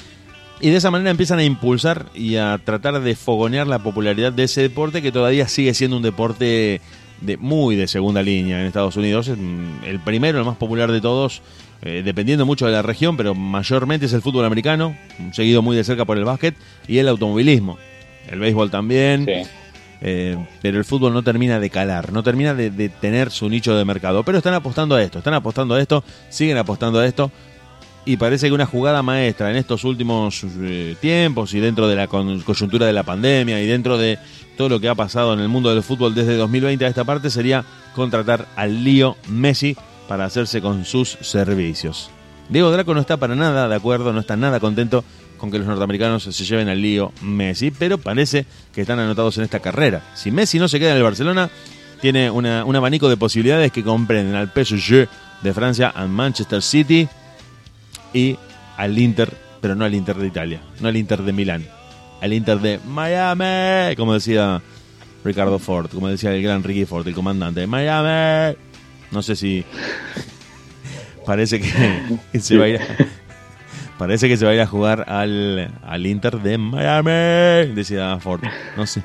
Y de esa manera empiezan a impulsar y a tratar de fogonear la popularidad de ese deporte que todavía sigue siendo un deporte de muy de segunda línea en Estados Unidos. El primero, el más popular de todos, eh, dependiendo mucho de la región, pero mayormente es el fútbol americano, seguido muy de cerca por el básquet y el automovilismo. El béisbol también. Eh, pero el fútbol no termina de calar, no termina de, tener su nicho de mercado. Pero están apostando a esto, están apostando a esto, siguen apostando a esto. Y parece que una jugada maestra en estos últimos eh, tiempos y dentro de la coyuntura de la pandemia y dentro de todo lo que ha pasado en el mundo del fútbol desde 2020 a esta parte sería contratar al lío Messi para hacerse con sus servicios. Diego Draco no está para nada de acuerdo, no está nada contento con que los norteamericanos se lleven al lío Messi, pero parece que están anotados en esta carrera. Si Messi no se queda en el Barcelona, tiene un abanico de posibilidades que comprenden al PSG de Francia, al Manchester City y al Inter, pero no al Inter de Italia, no al Inter de Milán, al Inter de Miami, como decía Ricardo Ford, como decía el gran Ricky Ford, el comandante de Miami. No sé si parece que *laughs* se va a ir Parece que se va a ir a jugar al, al Inter de Miami, decía Ford. No sé.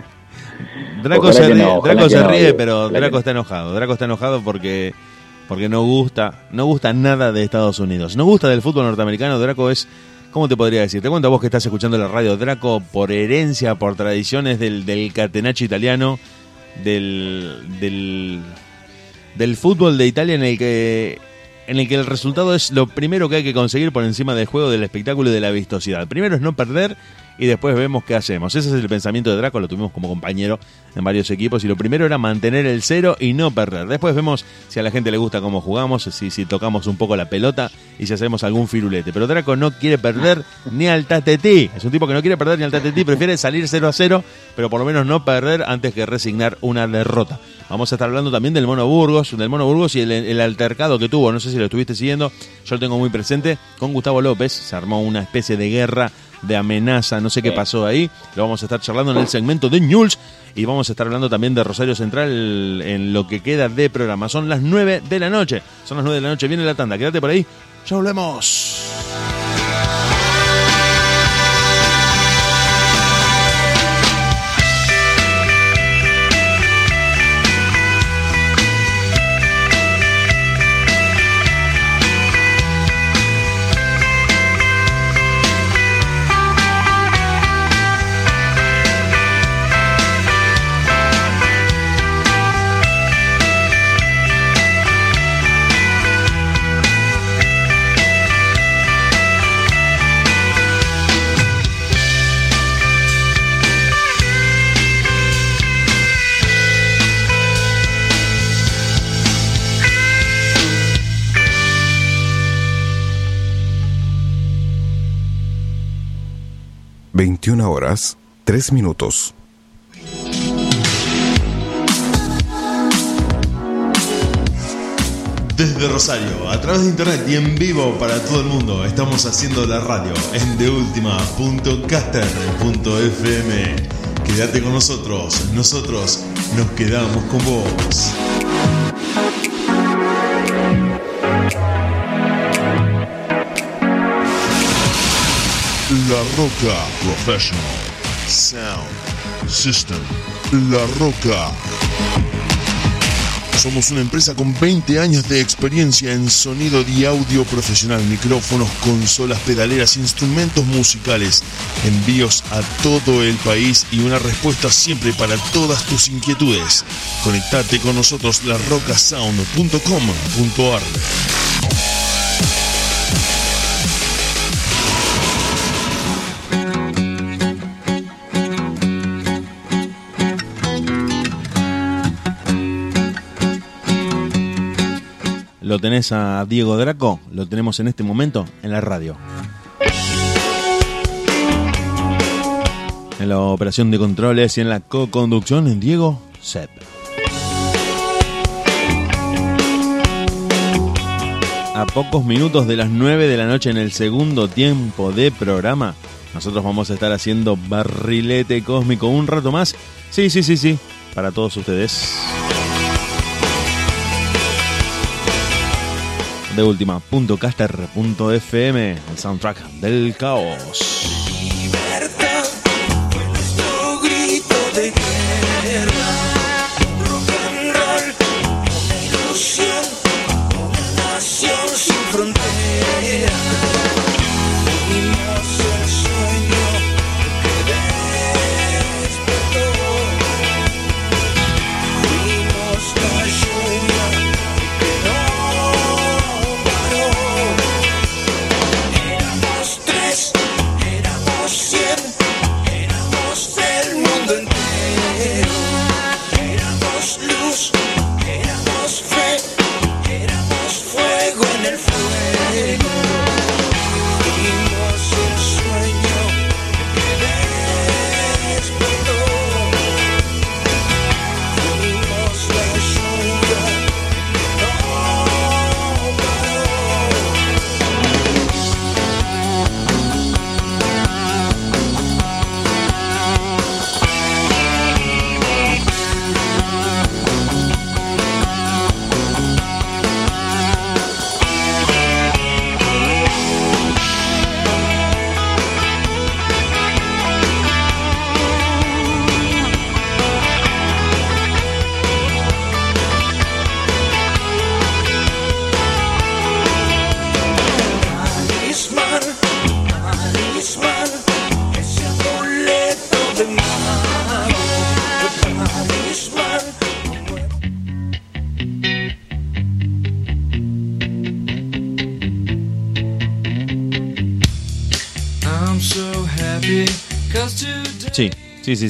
Draco se ríe, Draco se ríe pero Draco está enojado. Draco está enojado porque porque no gusta, no gusta nada de Estados Unidos. No gusta del fútbol norteamericano. Draco es, ¿cómo te podría decir? Te cuento a vos que estás escuchando la radio. Draco, por herencia, por tradiciones del, del catenaccio italiano, del, del, del fútbol de Italia en el que en el que el resultado es lo primero que hay que conseguir por encima del juego, del espectáculo y de la vistosidad. Primero es no perder y después vemos qué hacemos. Ese es el pensamiento de Draco, lo tuvimos como compañero en varios equipos y lo primero era mantener el cero y no perder. Después vemos si a la gente le gusta cómo jugamos, si, si tocamos un poco la pelota y si hacemos algún firulete. Pero Draco no quiere perder *laughs* ni al tatetí. Es un tipo que no quiere perder ni al tatetí, prefiere salir 0 a 0, pero por lo menos no perder antes que resignar una derrota. Vamos a estar hablando también del Mono Burgos, del Mono Burgos y el, el altercado que tuvo, no sé si lo estuviste siguiendo, yo lo tengo muy presente, con Gustavo López, se armó una especie de guerra de amenaza, no sé qué pasó ahí. Lo vamos a estar charlando en el segmento de News y vamos a estar hablando también de Rosario Central en lo que queda de programa. Son las 9 de la noche. Son las 9 de la noche. Viene la tanda. Quédate por ahí. Ya volvemos. 21 horas, 3 minutos. Desde Rosario, a través de internet y en vivo para todo el mundo, estamos haciendo la radio en deultima.caster.fm. Quédate con nosotros, nosotros nos quedamos con vos. La Roca Professional Sound System. La Roca. Somos una empresa con 20 años de experiencia en sonido y audio profesional, micrófonos, consolas, pedaleras, instrumentos musicales, envíos a todo el país y una respuesta siempre para todas tus inquietudes. Conectate con nosotros larrocasound.com.ar. Lo tenés a Diego Draco, lo tenemos en este momento en la radio. En la operación de controles y en la co-conducción, Diego Sepp. A pocos minutos de las 9 de la noche en el segundo tiempo de programa, nosotros vamos a estar haciendo barrilete cósmico un rato más. Sí, sí, sí, sí, para todos ustedes. De última.caster.fm, el soundtrack del caos.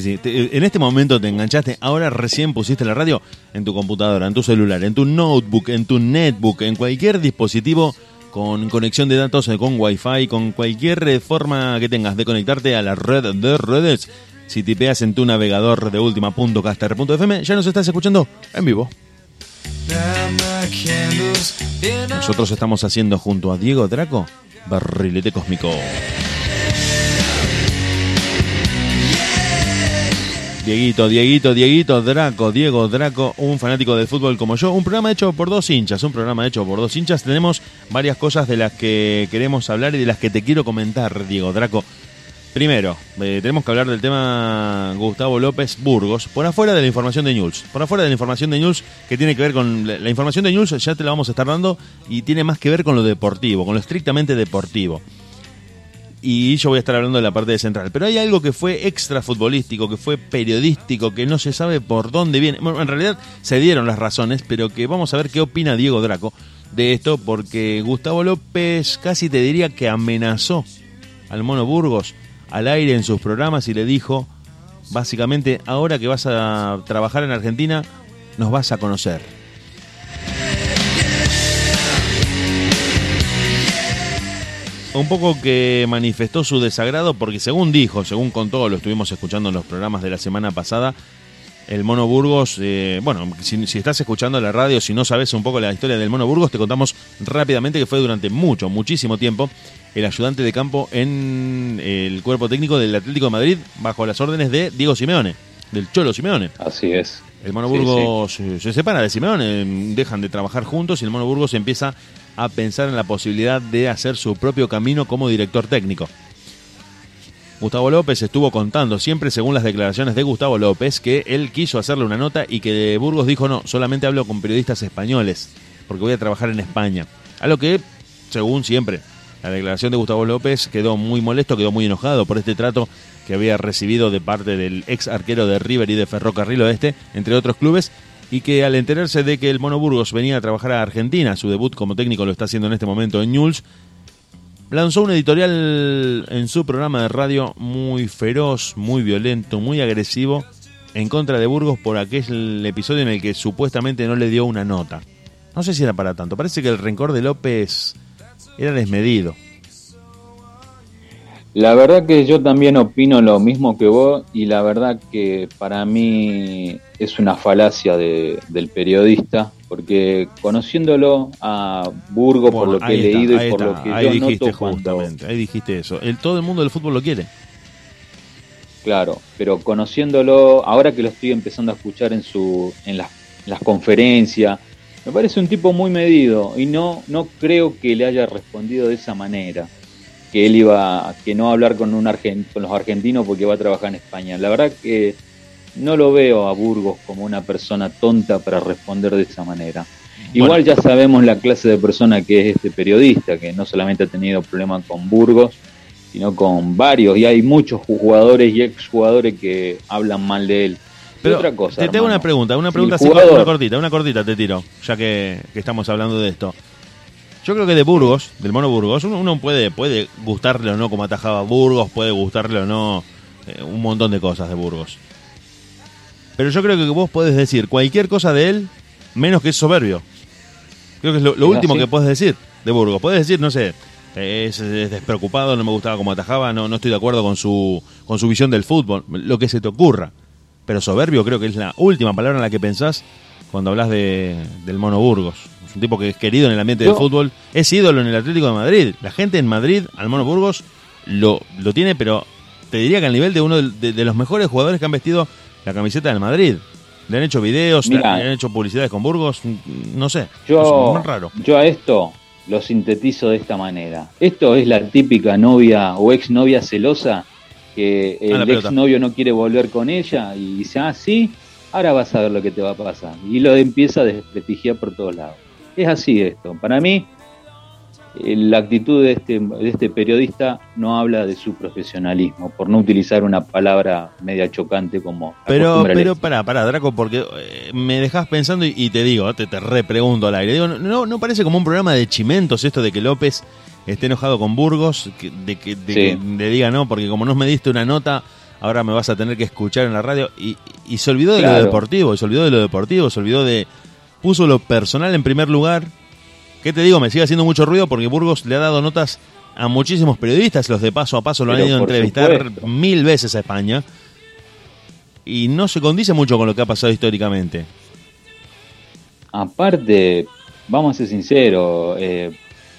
Sí, sí, sí. en este momento te enganchaste, ahora recién pusiste la radio en tu computadora, en tu celular, en tu notebook, en tu netbook, en cualquier dispositivo con conexión de datos, eh, con wifi, con cualquier forma que tengas de conectarte a la red de redes. Si tipeas en tu navegador de última.caster.fm, ya nos estás escuchando en vivo. Nosotros estamos haciendo junto a Diego Draco Barrilete Cósmico. Dieguito, Dieguito, Dieguito, Draco, Diego, Draco, un fanático del fútbol como yo. Un programa hecho por dos hinchas, un programa hecho por dos hinchas. Tenemos varias cosas de las que queremos hablar y de las que te quiero comentar, Diego, Draco. Primero, eh, tenemos que hablar del tema Gustavo López Burgos, por afuera de la información de News. Por afuera de la información de News que tiene que ver con la, información de News, ya te la vamos a estar dando y tiene más que ver con lo deportivo, con lo estrictamente deportivo. Y yo voy a estar hablando de la parte de central. Pero hay algo que fue extra futbolístico, que fue periodístico, que no se sabe por dónde viene. Bueno, en realidad se dieron las razones, pero que vamos a ver qué opina Diego Draco de esto, porque Gustavo López casi te diría que amenazó al Mono Burgos al aire en sus programas y le dijo, básicamente, ahora que vas a trabajar en Argentina, nos vas a conocer. Un poco que manifestó su desagrado porque según dijo, según contó, lo estuvimos escuchando en los programas de la semana pasada, el Mono Burgos, eh, bueno, si, si, estás escuchando la radio, si no sabes un poco la historia del Mono Burgos, te contamos rápidamente que fue durante mucho, muchísimo tiempo el ayudante de campo en el cuerpo técnico del Atlético de Madrid bajo las órdenes de Diego Simeone, del Cholo Simeone. Así es. El Mono Burgos se separa de Simeone, dejan de trabajar juntos y el Mono Burgos empieza a pensar en la posibilidad de hacer su propio camino como director técnico. Gustavo López estuvo contando, siempre según las declaraciones de Gustavo López, que él quiso hacerle una nota y que Burgos dijo no, solamente hablo con periodistas españoles, porque voy a trabajar en España. A lo que, según siempre, la declaración de Gustavo López quedó muy molesto, quedó muy enojado por este trato que había recibido de parte del ex arquero de River y de Ferrocarril Oeste, entre otros clubes, y que al enterarse de que el Mono Burgos venía a trabajar a Argentina, su debut como técnico lo está haciendo en este momento en Newell's, lanzó un editorial en su programa de radio muy feroz, muy violento, muy agresivo en contra de Burgos por aquel episodio en el que supuestamente no le dio una nota. No sé si era para tanto, parece que el rencor de López era desmedido. La verdad que yo también opino lo mismo que vos y la verdad que para mí es una falacia del periodista porque conociéndolo a Burgo por lo que he leído y por lo que ahí yo dijiste justamente, ahí dijiste eso. El, todo el mundo del fútbol lo quiere. Claro, pero conociéndolo, ahora que lo estoy empezando a escuchar en su en las, las conferencias, me parece un tipo muy medido y no, no creo que le haya respondido de esa manera, que él iba, que no hablar con, un con los argentinos porque va a trabajar en España. La verdad que no lo veo a Burgos como una persona tonta para responder de esa manera. Igual ya sabemos la clase de persona que es este periodista, que no solamente ha tenido problemas con Burgos, sino con varios, y hay muchos jugadores y exjugadores que hablan mal de él. Pero otra cosa. Te tengo una pregunta, una pregunta una cortita, una cortita te tiro, ya que, estamos hablando de esto. Yo creo que de Burgos, del mono Burgos, uno, puede, puede gustarle o no como atajaba Burgos, puede gustarle o no eh, un montón de cosas de Burgos. Pero yo creo que vos podés decir cualquier cosa de él, menos que es soberbio. Creo que es lo, último que puedes decir de Burgos. Puedes decir, no sé, es, es, despreocupado, no me gustaba como atajaba, no, no estoy de acuerdo con su, con su visión del fútbol, lo que se te ocurra pero soberbio creo que es la última palabra en la que pensás cuando hablas de, del Mono Burgos. Es un tipo que es querido en el ambiente del fútbol, es ídolo en el Atlético de Madrid. La gente en Madrid al Mono Burgos lo, lo tiene, pero te diría que al nivel de uno de, los mejores jugadores que han vestido la camiseta del Madrid. Le han hecho videos, le, han hecho publicidades con Burgos, no sé. Yo, es raro. yo a esto lo sintetizo de esta manera. Esto es la típica novia o ex novia celosa que el exnovio no quiere volver con ella y dice, ah, sí, ahora vas a ver lo que te va a pasar. Y lo empieza a desprestigiar por todos lados. Es así esto. Para mí, eh, la actitud de este, de este periodista no habla de su profesionalismo, por no utilizar una palabra media chocante como... Pero, pero para para Draco, porque eh, me dejas pensando y, te digo, te, te repregunto al aire, digo, no, no parece como un programa de chimentos esto de que López esté enojado con Burgos, de que le diga no, porque como no me diste una nota, ahora me vas a tener que escuchar en la radio. Y, se olvidó de lo deportivo, y se olvidó de lo deportivo, se olvidó de... Puso lo personal en primer lugar. ¿Qué te digo? Me sigue haciendo mucho ruido porque Burgos le ha dado notas a muchísimos periodistas, los de paso a paso lo han ido a entrevistar mil veces a España. Y no se condice mucho con lo que ha pasado históricamente. Aparte, vamos a ser sinceros, eh,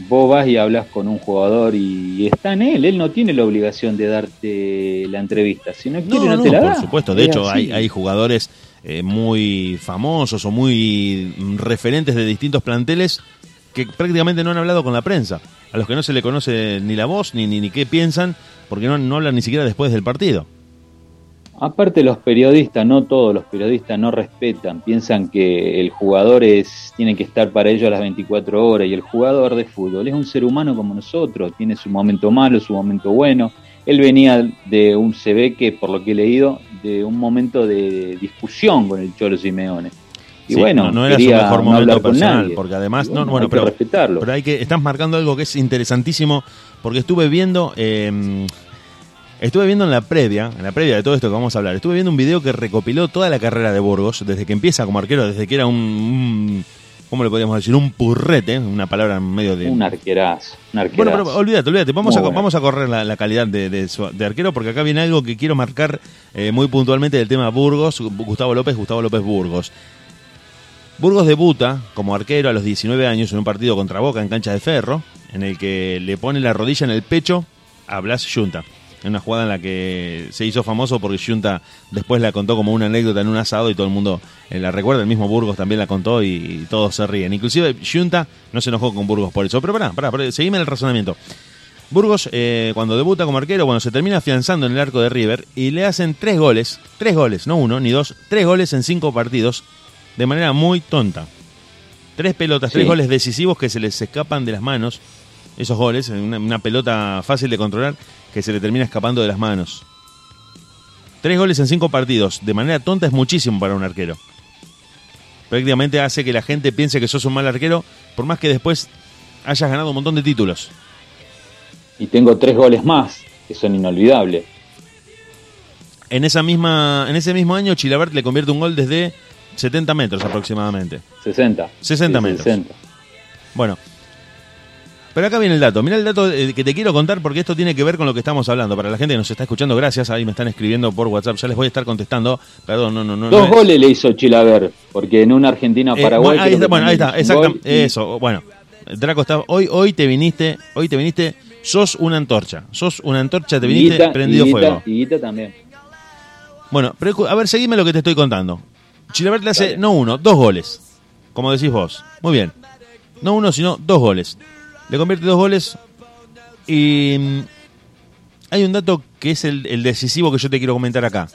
vos vas y hablas con un jugador y está en él, él no tiene la obligación de darte la entrevista, si no quiere no, te la Por supuesto, de hecho hay, hay jugadores eh, muy famosos o muy referentes de distintos planteles que prácticamente no han hablado con la prensa, a los que no se le conoce ni la voz ni, ni, ni qué piensan, porque no, no hablan ni siquiera después del partido. Aparte los periodistas, no todos los periodistas no respetan, piensan que el jugador es tiene que estar para ellos a las 24 horas y el jugador de fútbol es un ser humano como nosotros, tiene su momento malo, su momento bueno. Él venía de un CB que por lo que he leído de un momento de discusión con el Cholo Simeone. Y bueno, no, era su mejor momento personal, porque además, no, bueno, pero, respetarlo. pero hay que, estás marcando algo que es interesantísimo, porque estuve viendo, eh, Estuve viendo en la previa, en la previa de todo esto que vamos a hablar, estuve viendo un video que recopiló toda la carrera de Burgos, desde que empieza como arquero, desde que era un, ¿cómo le podríamos decir? Un purrete, una palabra en medio de... Un arquerazo, un arquerazo. Bueno, pero olvídate, olvídate, vamos, a, vamos a correr la, calidad de, de, arquero, porque acá viene algo que quiero marcar eh, muy puntualmente del tema Burgos, Gustavo López, Gustavo López Burgos. Burgos debuta como arquero a los 19 años en un partido contra Boca en cancha de ferro, en el que le pone la rodilla en el pecho a Blas Junta en una jugada en la que se hizo famoso porque Junta después la contó como una anécdota en un asado y todo el mundo eh, la recuerda, el mismo Burgos también la contó y, todos se ríen. Inclusive Junta no se enojó con Burgos por eso, pero pará, pará, seguime el razonamiento. Burgos, eh, cuando debuta como arquero, bueno, se termina afianzando en el arco de River y le hacen tres goles, tres goles, no uno ni dos, tres goles en cinco partidos de manera muy tonta. Tres pelotas, tres goles decisivos que se les escapan de las manos, esos goles, una pelota fácil de controlar que se le termina escapando de las manos. Tres goles en cinco partidos, de manera tonta, es muchísimo para un arquero. Prácticamente hace que la gente piense que sos un mal arquero, por más que después hayas ganado un montón de títulos. Y tengo tres goles más, que son inolvidables. En, esa misma, en ese mismo año, Chilabert le convierte un gol desde 70 metros aproximadamente. 60. 60 metros. 60. Bueno, pero acá viene el dato. Mira el dato eh, que te quiero contar porque esto tiene que ver con lo que estamos hablando. Para la gente que nos está escuchando, gracias. Ahí me están escribiendo por WhatsApp. Ya les voy a estar contestando. Perdón, no, no, no. Dos goles le hizo Chilaver. Porque en una Argentina-Paraguay. Eh, ahí está, bueno, ahí está. Exactamente. Eso. Bueno, Draco está. Hoy, hoy te viniste. Hoy te viniste. Sos una antorcha. Sos una antorcha. Te viniste prendido fuego. Y también. Bueno, pero a ver, seguime lo que te estoy contando. Chilaver le hace no uno, dos goles. Como decís vos. Muy bien. No uno, sino dos goles. Le convierte dos goles. Y mm, hay un dato que es el, decisivo que yo te quiero comentar acá.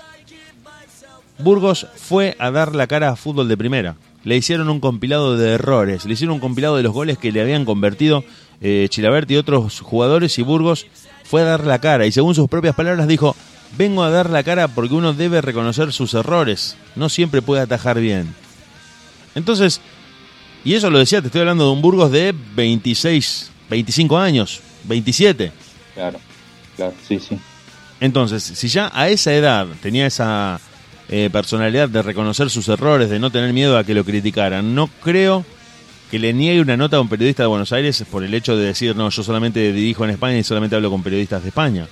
Burgos fue a dar la cara a fútbol de primera. Le hicieron un compilado de errores, le hicieron un compilado de los goles que le habían convertido eh, y otros jugadores y Burgos fue a dar la cara y según sus propias palabras dijo, vengo a dar la cara porque uno debe reconocer sus errores, no siempre puede atajar bien. Entonces, y eso lo decía, te estoy hablando de un Burgos de 26, 25 años, 27. Claro, claro, sí, sí. Entonces, si ya a esa edad tenía esa eh, personalidad de reconocer sus errores, de no tener miedo a que lo criticaran, no creo que le niegue una nota a un periodista de Buenos Aires por el hecho de decir, no, yo solamente dirijo en España y solamente hablo con periodistas de España.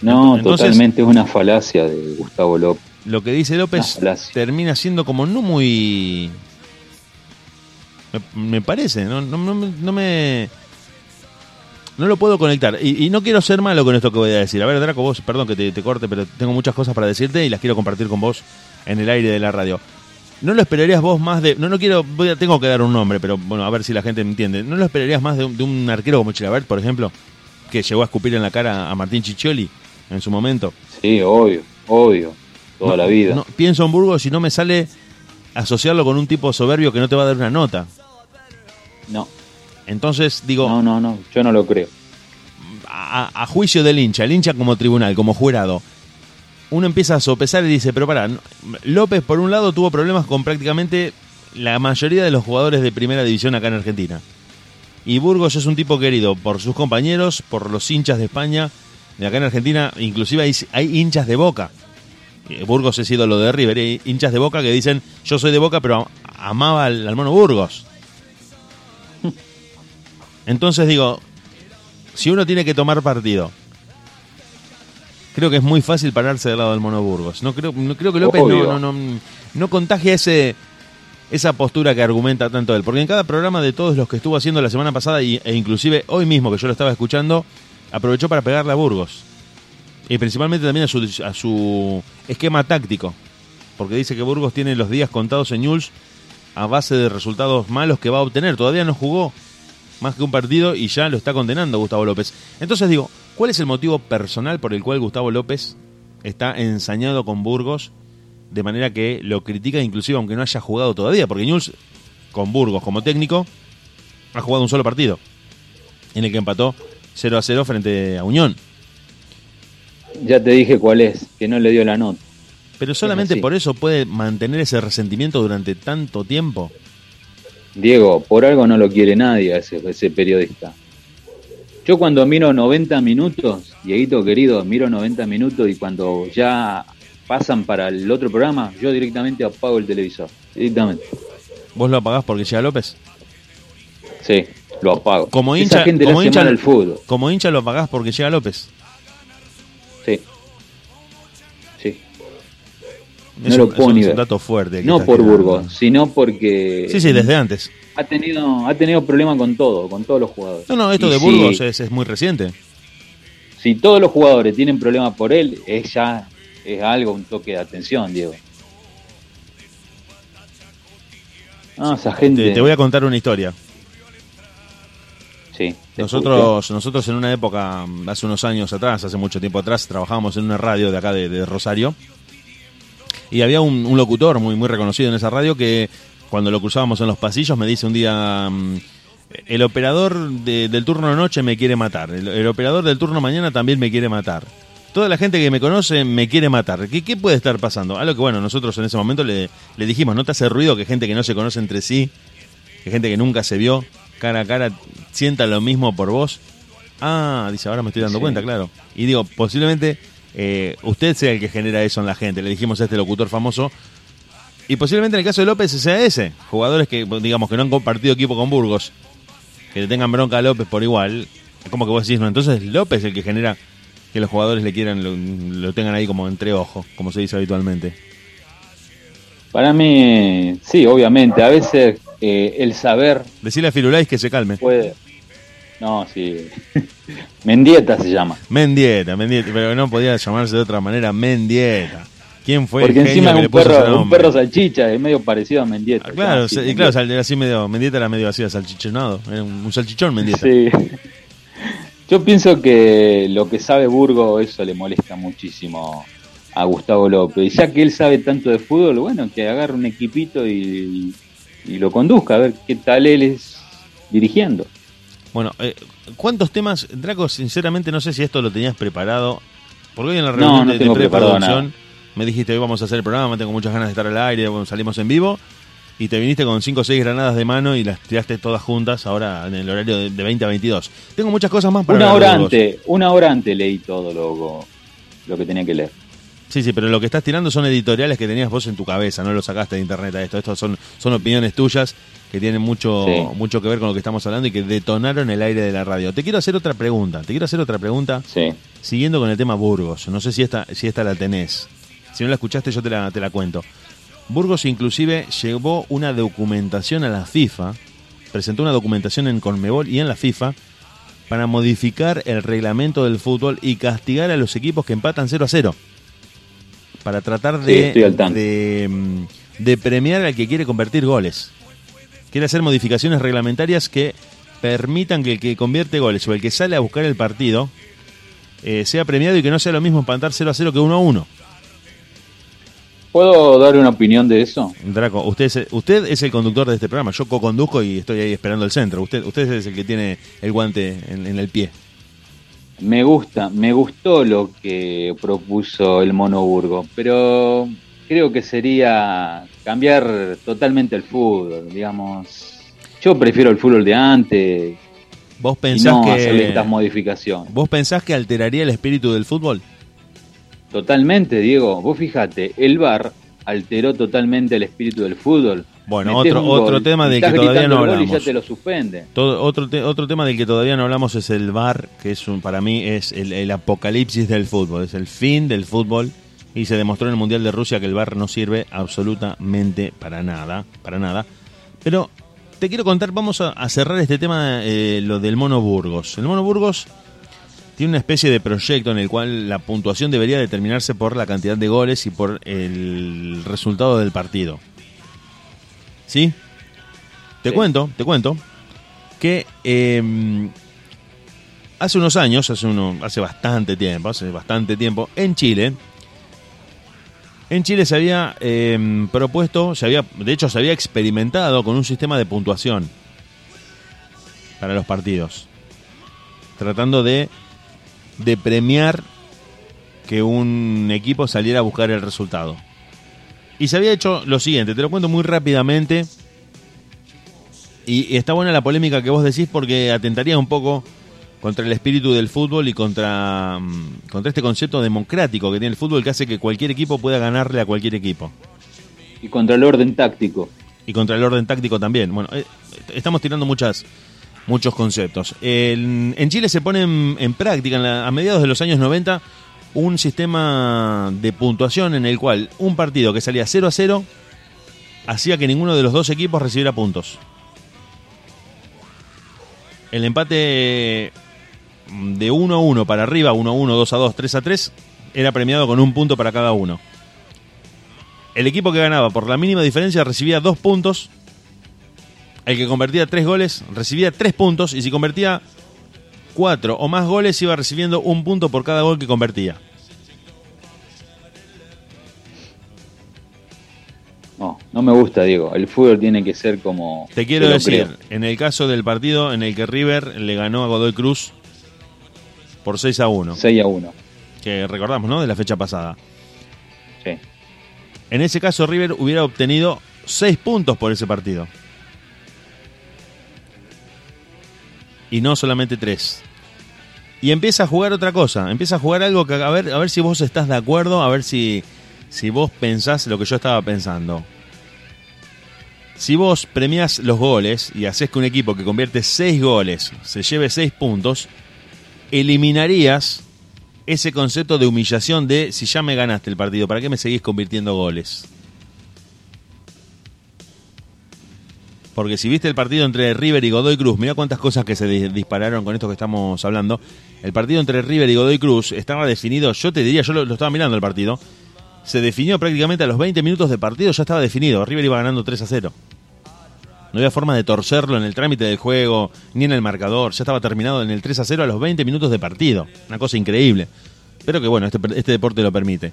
No, totalmente es una falacia de Gustavo López. Lo que dice López termina siendo como no muy me, parece, no, no, no, me... No lo puedo conectar. Y, no quiero ser malo con esto que voy a decir. A ver, Draco, vos, perdón que te, corte, pero tengo muchas cosas para decirte y las quiero compartir con vos en el aire de la radio. ¿No lo esperarías vos más de.? No, no quiero. Voy a, tengo que dar un nombre, pero bueno, a ver si la gente me entiende. ¿No lo esperarías más de un, arquero como Chilabert, por ejemplo? Que llegó a escupir en la cara a Martín Chichioli en su momento. Sí, obvio, obvio. Toda la vida. No, pienso en Burgos y no me sale asociarlo con un tipo soberbio que no te va a dar una nota. No. Entonces, digo... No, no, no, yo no lo creo. A, juicio del hincha, el hincha como tribunal, como jurado, uno empieza a sopesar y dice, pero para, López por un lado tuvo problemas con prácticamente la mayoría de los jugadores de primera división acá en Argentina. Y Burgos es un tipo querido por sus compañeros, por los hinchas de España Y acá en Argentina, inclusive hay, hinchas de boca. Burgos es ídolo de River. Hay hinchas de boca que dicen: Yo soy de boca, pero amaba al, mono Burgos. *laughs* Entonces digo: Si uno tiene que tomar partido, creo que es muy fácil pararse del lado del mono Burgos. No creo, no creo que López no, no, no, no contagie ese esa postura que argumenta tanto él. Porque en cada programa de todos los que estuvo haciendo la semana pasada e inclusive hoy mismo que yo lo estaba escuchando, aprovechó para pegarle a Burgos. Y principalmente también a su, a su esquema táctico. Porque dice que Burgos tiene los días contados en News a base de resultados malos que va a obtener. Todavía no jugó más que un partido y ya lo está condenando Gustavo López. Entonces digo, ¿cuál es el motivo personal por el cual Gustavo López está ensañado con Burgos de manera que lo critica inclusive aunque no haya jugado todavía, porque News con Burgos como técnico ha jugado un solo partido, en el que empató 0 a 0 frente a Unión. Ya te dije cuál es, que no le dio la nota. Pero solamente por eso puede mantener ese resentimiento durante tanto tiempo. Diego, por algo no lo quiere nadie ese, ese periodista. Yo cuando miro 90 minutos, Dieguito querido, miro 90 minutos y cuando ya pasan para el otro programa, yo directamente apago el televisor. Directamente. ¿Vos lo apagás porque llega López? Sí, lo apago. Como hincha, como hincha el fútbol. Como hincha lo apagás porque llega López. Sí. Sí. no lo puedo ni ver. un dato fuerte. No por Burgos, sino porque. Sí, sí, desde antes. Ha tenido, ha tenido problemas con todo, con todos los jugadores. No, no, esto de Burgos es, es, muy reciente. Si todos los jugadores tienen problemas por él, es ya es algo, un toque de atención, Diego. Ah, esa gente. Te, voy a contar una historia. Nosotros, nosotros en una época, hace unos años atrás, hace mucho tiempo atrás, trabajábamos en una radio de acá de, Rosario. Y había un, locutor muy, muy reconocido en esa radio que cuando lo cruzábamos en los pasillos me dice un día, mm, el operador del turno de noche me quiere matar, el, operador del turno mañana también me quiere matar toda la gente que me conoce me quiere matar. ¿Qué, qué puede estar pasando? Algo que, bueno, nosotros en ese momento le, le, dijimos, ¿no te hace ruido que gente que no se conoce entre sí, que gente que nunca se vio cara a cara, sienta lo mismo por vos? Ah, dice, ahora me estoy dando cuenta, claro. Y digo, posiblemente eh, usted sea el que genera eso en la gente. Le dijimos a este locutor famoso. Y posiblemente en el caso de López sea ese. Jugadores que, digamos, que no han compartido equipo con Burgos, que le tengan bronca a López por igual. Como que vos decís, no, entonces López es el que genera que los jugadores le quieran, lo, tengan ahí como entre ojos, como se dice habitualmente? Para mí, sí, obviamente. A veces eh, el saber. Decirle a Firulais que se calme. Puede. No, sí. *laughs* Mendieta se llama. Mendieta, Mendieta, pero no podía llamarse de otra manera, Mendieta. ¿Quién fue Porque el encima es un, perro, un perro salchicha, es medio parecido a Mendieta. Ah, claro, y claro, así medio, Mendieta era medio así, salchichonado, era un, un salchichón Mendieta. Sí. *laughs* Yo pienso que lo que sabe Burgo, eso le molesta muchísimo a Gustavo López. Y ya que él sabe tanto de fútbol, bueno, que agarre un equipito y, lo conduzca, a ver qué tal él es dirigiendo. Bueno, eh, ¿cuántos temas, Draco? Sinceramente no sé si esto lo tenías preparado. Porque hoy en la reunión de, preproducción me dijiste hoy vamos a hacer el programa, tengo muchas ganas de estar al aire, bueno, salimos en vivo y te viniste con 5 o 6 granadas de mano y las tiraste todas juntas ahora en el horario de, 20 a 22. Tengo muchas cosas más para Una hora antes, una hora antes leí todo lo, lo que tenía que leer. Sí, sí, pero lo que estás tirando son editoriales que tenías vos en tu cabeza, no lo sacaste de internet a esto. Estos son, son opiniones tuyas que tienen mucho, mucho que ver con lo que estamos hablando y que detonaron el aire de la radio. Te quiero hacer otra pregunta, te quiero hacer otra pregunta sí. siguiendo con el tema Burgos. No sé si esta, si esta la tenés. Si no la escuchaste yo te la, te la cuento. Burgos inclusive llevó una documentación a la FIFA, presentó una documentación en Conmebol y en la FIFA para modificar el reglamento del fútbol y castigar a los equipos que empatan 0 a 0. Para tratar de, mm, de, premiar al que quiere convertir goles. Quiere hacer modificaciones reglamentarias que permitan que el que convierte goles o el que sale a buscar el partido eh, sea premiado y que no sea lo mismo empatar 0 a 0 que 1 a 1. ¿Puedo dar una opinión de eso? Draco, usted es, usted es el conductor de este programa. Yo co-conduzco y estoy ahí esperando el centro. Usted, usted es el que tiene el guante en, el pie. Me gusta, me gustó lo que propuso el Monoburgo, pero creo que sería cambiar totalmente el fútbol, digamos. Yo prefiero el fútbol de antes. ¿Vos pensás no que hacerle estas modificaciones. ¿Vos pensás que alteraría el espíritu del fútbol? Totalmente, Diego. Vos fíjate, el VAR alteró totalmente el espíritu del fútbol. Bueno, otro, otro tema del que todavía no hablamos. Y ya te lo suspende. Todo, otro, otro tema del que todavía no hablamos es el VAR, que es un, para mí es el, el, apocalipsis del fútbol, es el fin del fútbol y se demostró en el Mundial de Rusia que el VAR no sirve absolutamente para nada, para nada. Pero te quiero contar, vamos a, cerrar este tema, eh, lo del Mono Burgos. El Mono Burgos tiene una especie de proyecto en el cual la puntuación debería determinarse por la cantidad de goles y por el resultado del partido. ¿Sí? Te cuento, te cuento que em, hace unos años, hace, uno, hace bastante tiempo, hace bastante tiempo, en Chile, en Chile se había em, propuesto, se había, de hecho se había experimentado con un sistema de puntuación para los partidos, tratando de, de premiar que un equipo saliera a buscar el resultado. Y se había hecho lo siguiente, te lo cuento muy rápidamente. Y, y está buena la polémica que vos decís porque atentaría un poco contra el espíritu del fútbol y contra, mm, contra este concepto democrático que tiene el fútbol que hace que cualquier equipo pueda ganarle a cualquier equipo. Y contra el orden táctico. Y contra el orden táctico también. Bueno, eh, estamos tirando muchas muchos conceptos. En, Chile se pone en, práctica a mediados de los años 90 un sistema de puntuación en el cual un partido que salía 0 a 0 hacía que ninguno de los dos equipos recibiera puntos. El empate de 1 a 1 para arriba, 1 a 1, 2 a 2, 3 a 3, era premiado con un punto para cada uno. El equipo que ganaba por la mínima diferencia recibía dos puntos. El que convertía tres goles recibía tres puntos. Y si convertía cuatro o más goles iba recibiendo un punto por cada gol que convertía. No, no me gusta, Diego. El fútbol tiene que ser como. Te quiero decir, en el caso del partido en el que River le ganó a Godoy Cruz por 6 a 1. 6 a 1. Que recordamos, ¿no? De la fecha pasada. Sí. En ese caso, River hubiera obtenido 6 puntos por ese partido. Y no solamente 3. Y empieza a jugar otra cosa. Empieza a jugar algo que a ver, a ver si vos estás de acuerdo, a ver si si vos pensás lo que yo estaba pensando. Si vos premiás los goles y haces que un equipo que convierte 6 goles se lleve 6 puntos, eliminarías ese concepto de humillación de si ya me ganaste el partido, ¿para qué me seguís convirtiendo goles? Porque si viste el partido entre River y Godoy Cruz, mira cuántas cosas que se dispararon con esto que estamos hablando. El partido entre River y Godoy Cruz estaba definido, yo te diría, yo lo estaba mirando el partido, se definió prácticamente a los 20 minutos de partido, ya estaba definido. River iba ganando 3 a 0. No había forma de torcerlo en el trámite del juego, ni en el marcador. Ya estaba terminado en el 3 a 0 a los 20 minutos de partido. Una cosa increíble. Pero que bueno, este, este deporte lo permite.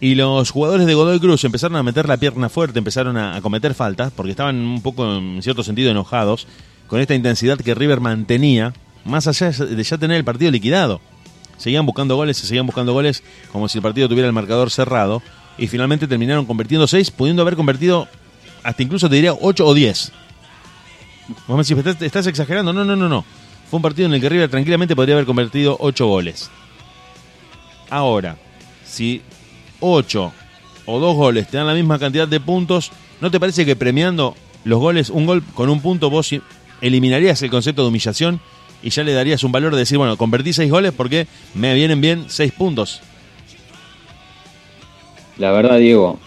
Y los jugadores de Godoy Cruz empezaron a meter la pierna fuerte, empezaron a, cometer faltas, porque estaban un poco, en cierto sentido, enojados con esta intensidad que River mantenía, más allá de ya tener el partido liquidado seguían buscando goles, se seguían buscando goles como si el partido tuviera el marcador cerrado y finalmente terminaron convirtiendo 6, pudiendo haber convertido hasta incluso te diría 8 o 10. Vamos a decir, ¿estás, exagerando? No, no, no, no. Fue un partido en el que River tranquilamente podría haber convertido 8 goles. Ahora, si 8 o 2 goles te dan la misma cantidad de puntos, ¿no te parece que premiando los goles, un gol con un punto, vos eliminarías el concepto de humillación y ya le darías un valor de decir, bueno, convertí seis goles porque me vienen bien seis puntos. La verdad, Diego.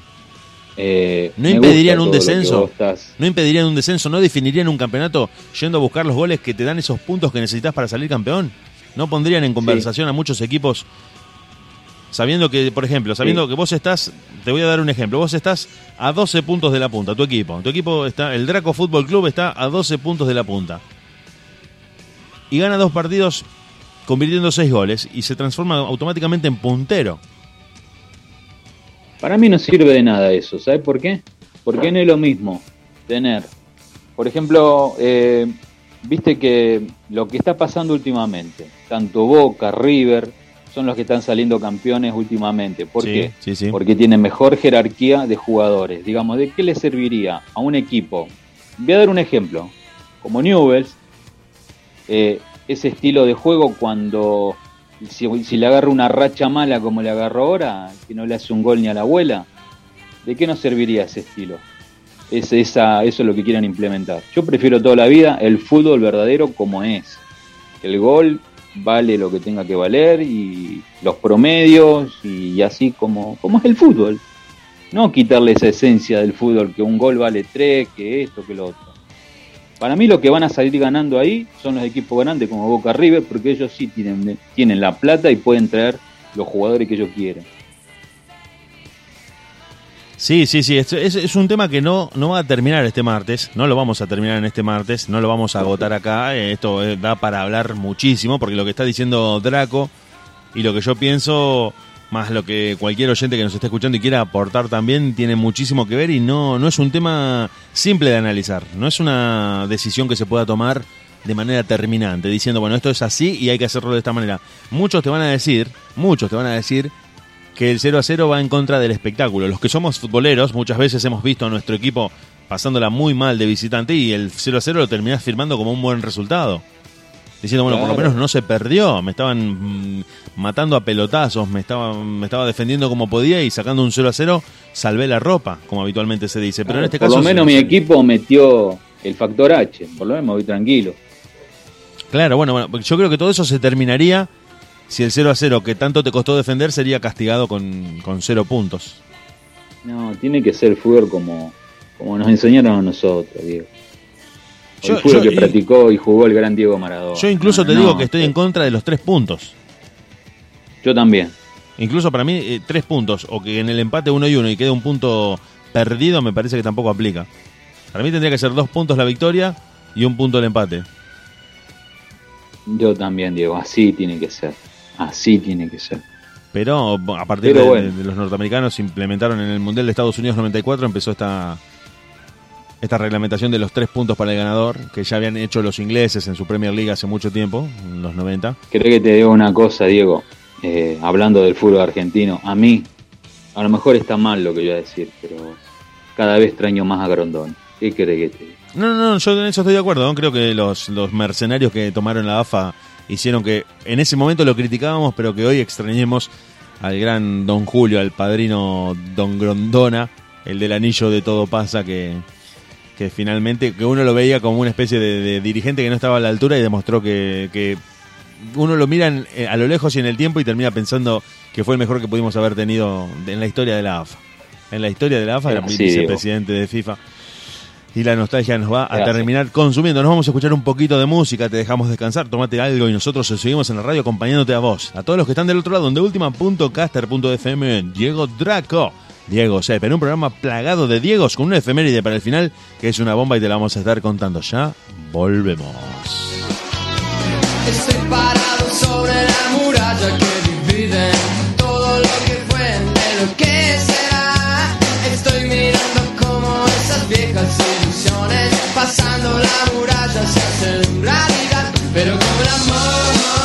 Eh, ¿No impedirían un descenso? ¿No impedirían un descenso? ¿No definirían un campeonato yendo a buscar los goles que te dan esos puntos que necesitas para salir campeón? ¿No pondrían en conversación a muchos equipos sabiendo que, por ejemplo, sabiendo que vos estás, te voy a dar un ejemplo, vos estás a 12 puntos de la punta, tu equipo, tu equipo está, el Draco Fútbol Club está a 12 puntos de la punta y gana dos partidos convirtiendo seis goles y se transforma automáticamente en puntero. Para mí no sirve de nada eso, ¿sabes por qué? Porque no es lo mismo tener, por ejemplo, eh, viste que lo que está pasando últimamente, tanto Boca, River, son los que están saliendo campeones últimamente. ¿Por qué? Porque tienen mejor jerarquía de jugadores. Digamos, ¿de qué le serviría a un equipo? Voy a dar un ejemplo. Como Newells, eh, ese estilo de juego cuando si, le agarra una racha mala como le agarró ahora, que no le hace un gol ni a la abuela, ¿de qué nos serviría ese estilo? Es, esa, eso es lo que quieran implementar. Yo prefiero toda la vida el fútbol verdadero como es. El gol vale lo que tenga que valer y los promedios y así como, como es el fútbol. No quitarle esa esencia del fútbol, que un gol vale tres, que esto, que lo otro. Para mí lo que van a salir ganando ahí son los equipos grandes como Boca River, porque ellos sí tienen, tienen la plata y pueden traer los jugadores que ellos quieren. Sí, sí, sí, es, es, un tema que no, no va a terminar este martes, no lo vamos a terminar en este martes, no lo vamos a agotar acá, eh, esto eh, da para hablar muchísimo, porque lo que está diciendo Draco y lo que yo pienso más lo que cualquier oyente que nos esté escuchando y quiera aportar también tiene muchísimo que ver y no, no es un tema simple de analizar, no es una decisión que se pueda tomar de manera terminante, diciendo, bueno, esto es así y hay que hacerlo de esta manera. Muchos te van a decir, muchos te van a decir que el 0 a 0 va en contra del espectáculo. Los que somos futboleros muchas veces hemos visto a nuestro equipo pasándola muy mal de visitante y el 0 a 0 lo terminás firmando como un buen resultado diciendo, bueno, por lo menos no se perdió, me estaban mm, matando a pelotazos, me estaba, me estaba defendiendo como podía y sacando un 0 a 0 salvé la ropa, como habitualmente se dice. Pero en este caso... Por lo menos mi equipo metió el factor H, por lo menos me voy tranquilo. Claro, bueno, bueno, yo creo que todo eso se terminaría si el 0 a 0 que tanto te costó defender sería castigado con, con cero puntos. No, tiene que ser fútbol como, como nos enseñaron a nosotros, Diego yo, el que practicó y jugó el gran Diego Maradona. Yo incluso te digo que estoy en contra de los tres puntos. Yo también. Incluso para mí, eh, tres puntos, o que en el empate uno y uno y quede un punto perdido, me parece que tampoco aplica. Para mí tendría que ser dos puntos la victoria y un punto el empate. Yo también, Diego, así tiene que ser. Así tiene que ser. Pero a partir de, de, los norteamericanos implementaron en el Mundial de Estados Unidos 94, empezó esta, esta reglamentación de los tres puntos para el ganador, que ya habían hecho los ingleses en su Premier League hace mucho tiempo, en los 90. Creo que te digo una cosa, Diego, eh, hablando del fútbol argentino, a mí, a lo mejor está mal lo que voy a decir, pero cada vez extraño más a Grondón. ¿Qué crees que te No, no, no, yo en eso estoy de acuerdo, ¿no? creo que los, los mercenarios que tomaron la AFA hicieron que en ese momento lo criticábamos, pero que hoy extrañemos al gran Don Julio, al padrino Don Grondona, el del anillo de todo pasa que que finalmente, que uno lo veía como una especie de, dirigente que no estaba a la altura y demostró que, uno lo mira eh, a lo lejos y en el tiempo y termina pensando que fue el mejor que pudimos haber tenido en la historia de la AFA. En la historia de la AFA era vicepresidente de FIFA. Y la nostalgia nos va a terminar consumiendo. Nos vamos a escuchar un poquito de música, te dejamos descansar, tomate algo y nosotros seguimos en la radio acompañándote a vos. A todos los que están del otro lado, de última.caster.fm, Diego Draco. Diego Sepp, en un programa plagado de Diegos con una efeméride para el final que es una bomba y te la vamos a estar contando ya. Volvemos. Estoy parado sobre la muralla que divide todo lo que fue de lo que será. Estoy mirando como esas viejas pasando la muralla se hacen realidad, pero el amor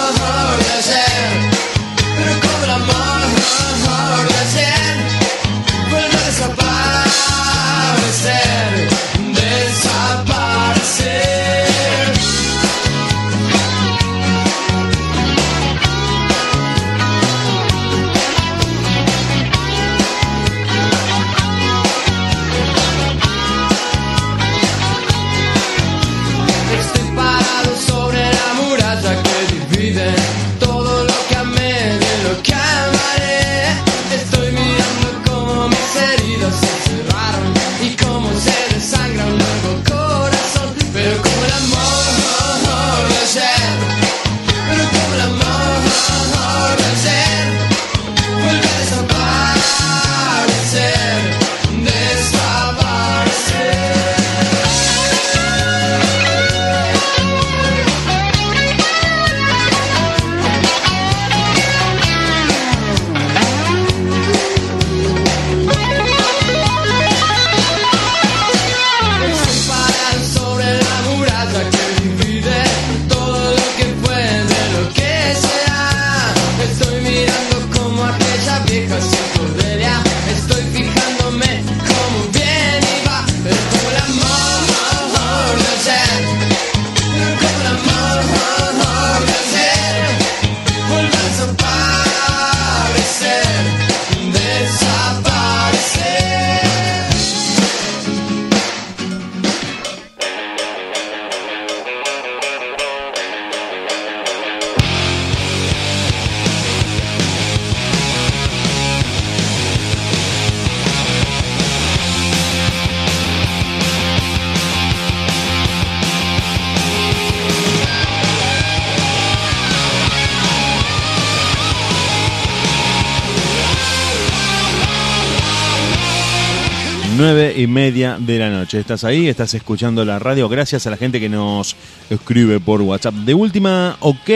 media de la noche. Estás ahí, estás escuchando la radio. Gracias a la gente que nos escribe por WhatsApp. De última, ok.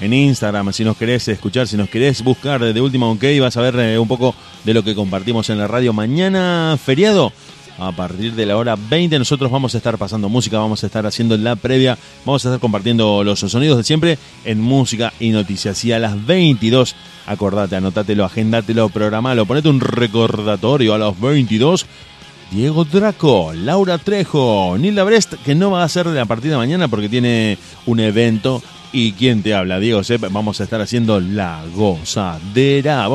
En Instagram, si nos querés escuchar, si nos querés buscar de última, ok, vas a ver eh, un poco de lo que compartimos en la radio. Mañana, feriado, a partir de la hora 20 nosotros vamos a estar pasando música, vamos a estar haciendo la previa, vamos a estar compartiendo los sonidos de siempre en música y noticias. Y a las 22, acordate, anótatelo, agéndatelo, programalo, ponete un recordatorio a las 22. Diego Draco, Laura Trejo, Nilda Brest, que no va a ser de la partida mañana porque tiene un evento. ¿Y quién te habla? Diego Sepp, vamos a estar haciendo la gozadera.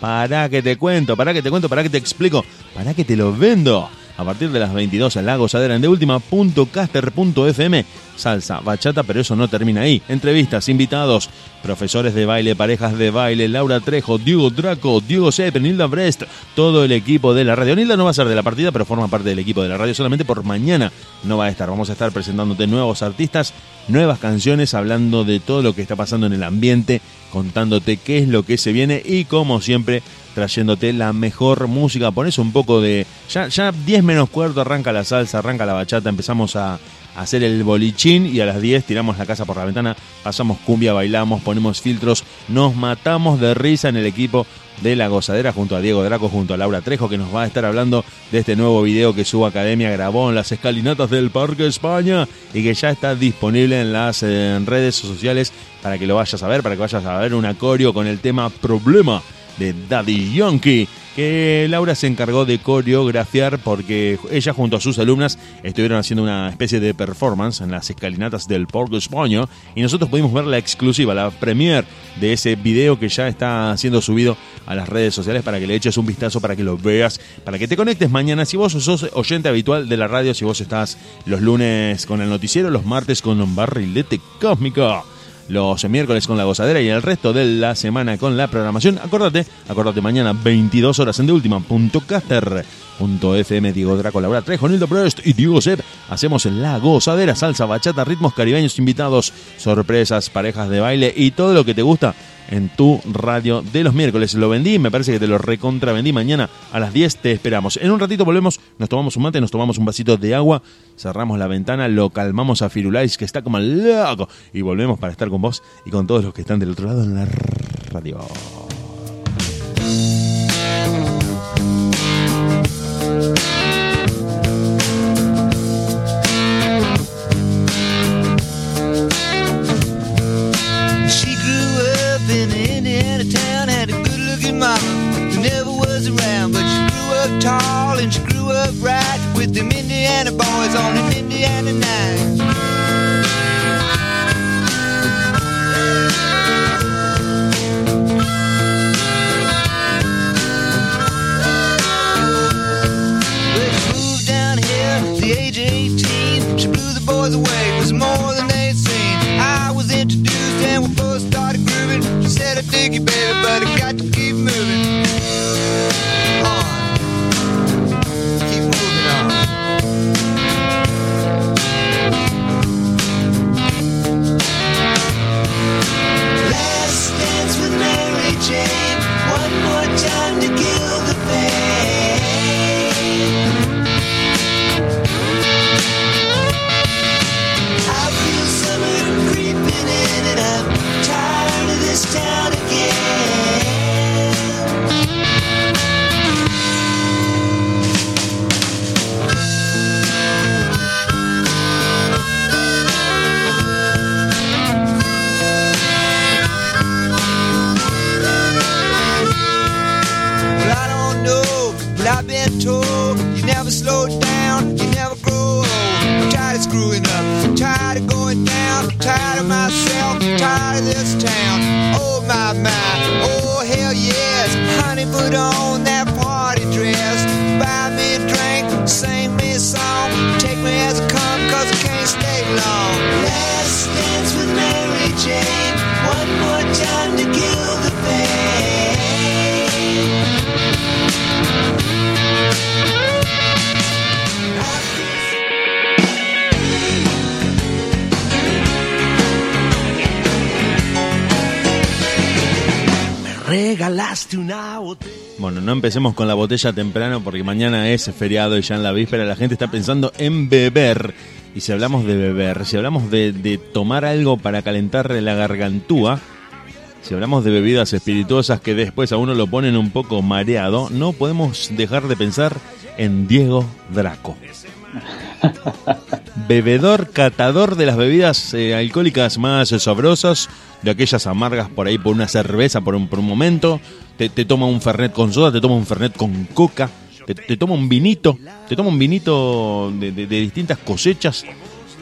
Para que te cuento, para que te cuento, para que te explico, para que te lo vendo. A partir de las 22 en la gozadera en de última.caster.fm. Salsa, bachata, pero eso no termina ahí. Entrevistas, invitados, profesores de baile, parejas de baile, Laura Trejo, Diego Draco, Diego Sepp, Nilda Brest, todo el equipo de la radio. Nilda no va a ser de la partida, pero forma parte del equipo de la radio solamente por mañana. No va a estar. Vamos a estar presentándote nuevos artistas, nuevas canciones, hablando de todo lo que está pasando en el ambiente, contándote qué es lo que se viene y como siempre trayéndote la mejor música. Pones un poco de... Ya, ya 10 menos cuarto arranca la salsa, arranca la bachata, empezamos a, hacer el bolichín y a las 10 tiramos la casa por la ventana, pasamos cumbia, bailamos, ponemos filtros, nos matamos de risa en el equipo de La Gozadera junto a Diego Draco, junto a Laura Trejo, que nos va a estar hablando de este nuevo video que su Academia grabó en las escalinatas del Parque España y que ya está disponible en las redes sociales para que lo vayas a ver, para que vayas a ver un acorio con el tema Problema de Daddy Yankee que Laura se encargó de coreografiar porque ella junto a sus alumnas estuvieron haciendo una especie de performance en las escalinatas del España y nosotros pudimos ver la exclusiva, la premiere de ese video que ya está siendo subido a las redes sociales para que le eches un vistazo, para que lo veas, para que te conectes mañana. Si vos sos oyente habitual de la radio, si vos estás los lunes con el noticiero, los martes con un barrilete cósmico los miércoles con la gozadera y el resto de la semana con la programación. Acordate, acordate mañana 22 horas en de última punto FM Diego Draco Laura Trejo, Nildo Prest y Diego Sepp. Hacemos la gozadera, salsa, bachata, ritmos caribeños, invitados, sorpresas, parejas de baile y todo lo que te gusta en tu radio de los miércoles. Lo vendí, me parece que te lo recontra vendí. Mañana a las 10 te esperamos. En un ratito volvemos, nos tomamos un mate, nos tomamos un vasito de agua, cerramos la ventana, lo calmamos a Firulais, que está como loco, y volvemos para estar con vos y con todos los que están del otro lado en la radio. Tall and she grew up right with them Indiana boys on an Indiana night. Bueno, no empecemos con la botella temprano porque mañana es feriado y ya en la víspera la gente está pensando en beber. Y si hablamos de beber, si hablamos de, de tomar algo para calentar la gargantúa, si hablamos de bebidas espirituosas que después a uno lo ponen un poco mareado, no podemos dejar de pensar en Diego Draco. *laughs* Bebedor, catador de las bebidas eh, alcohólicas más sabrosas, de aquellas amargas por ahí por una cerveza por un, por un momento, te, toma un fernet con soda, te toma un fernet con coca, te, toma un vinito, te toma un vinito de, distintas cosechas.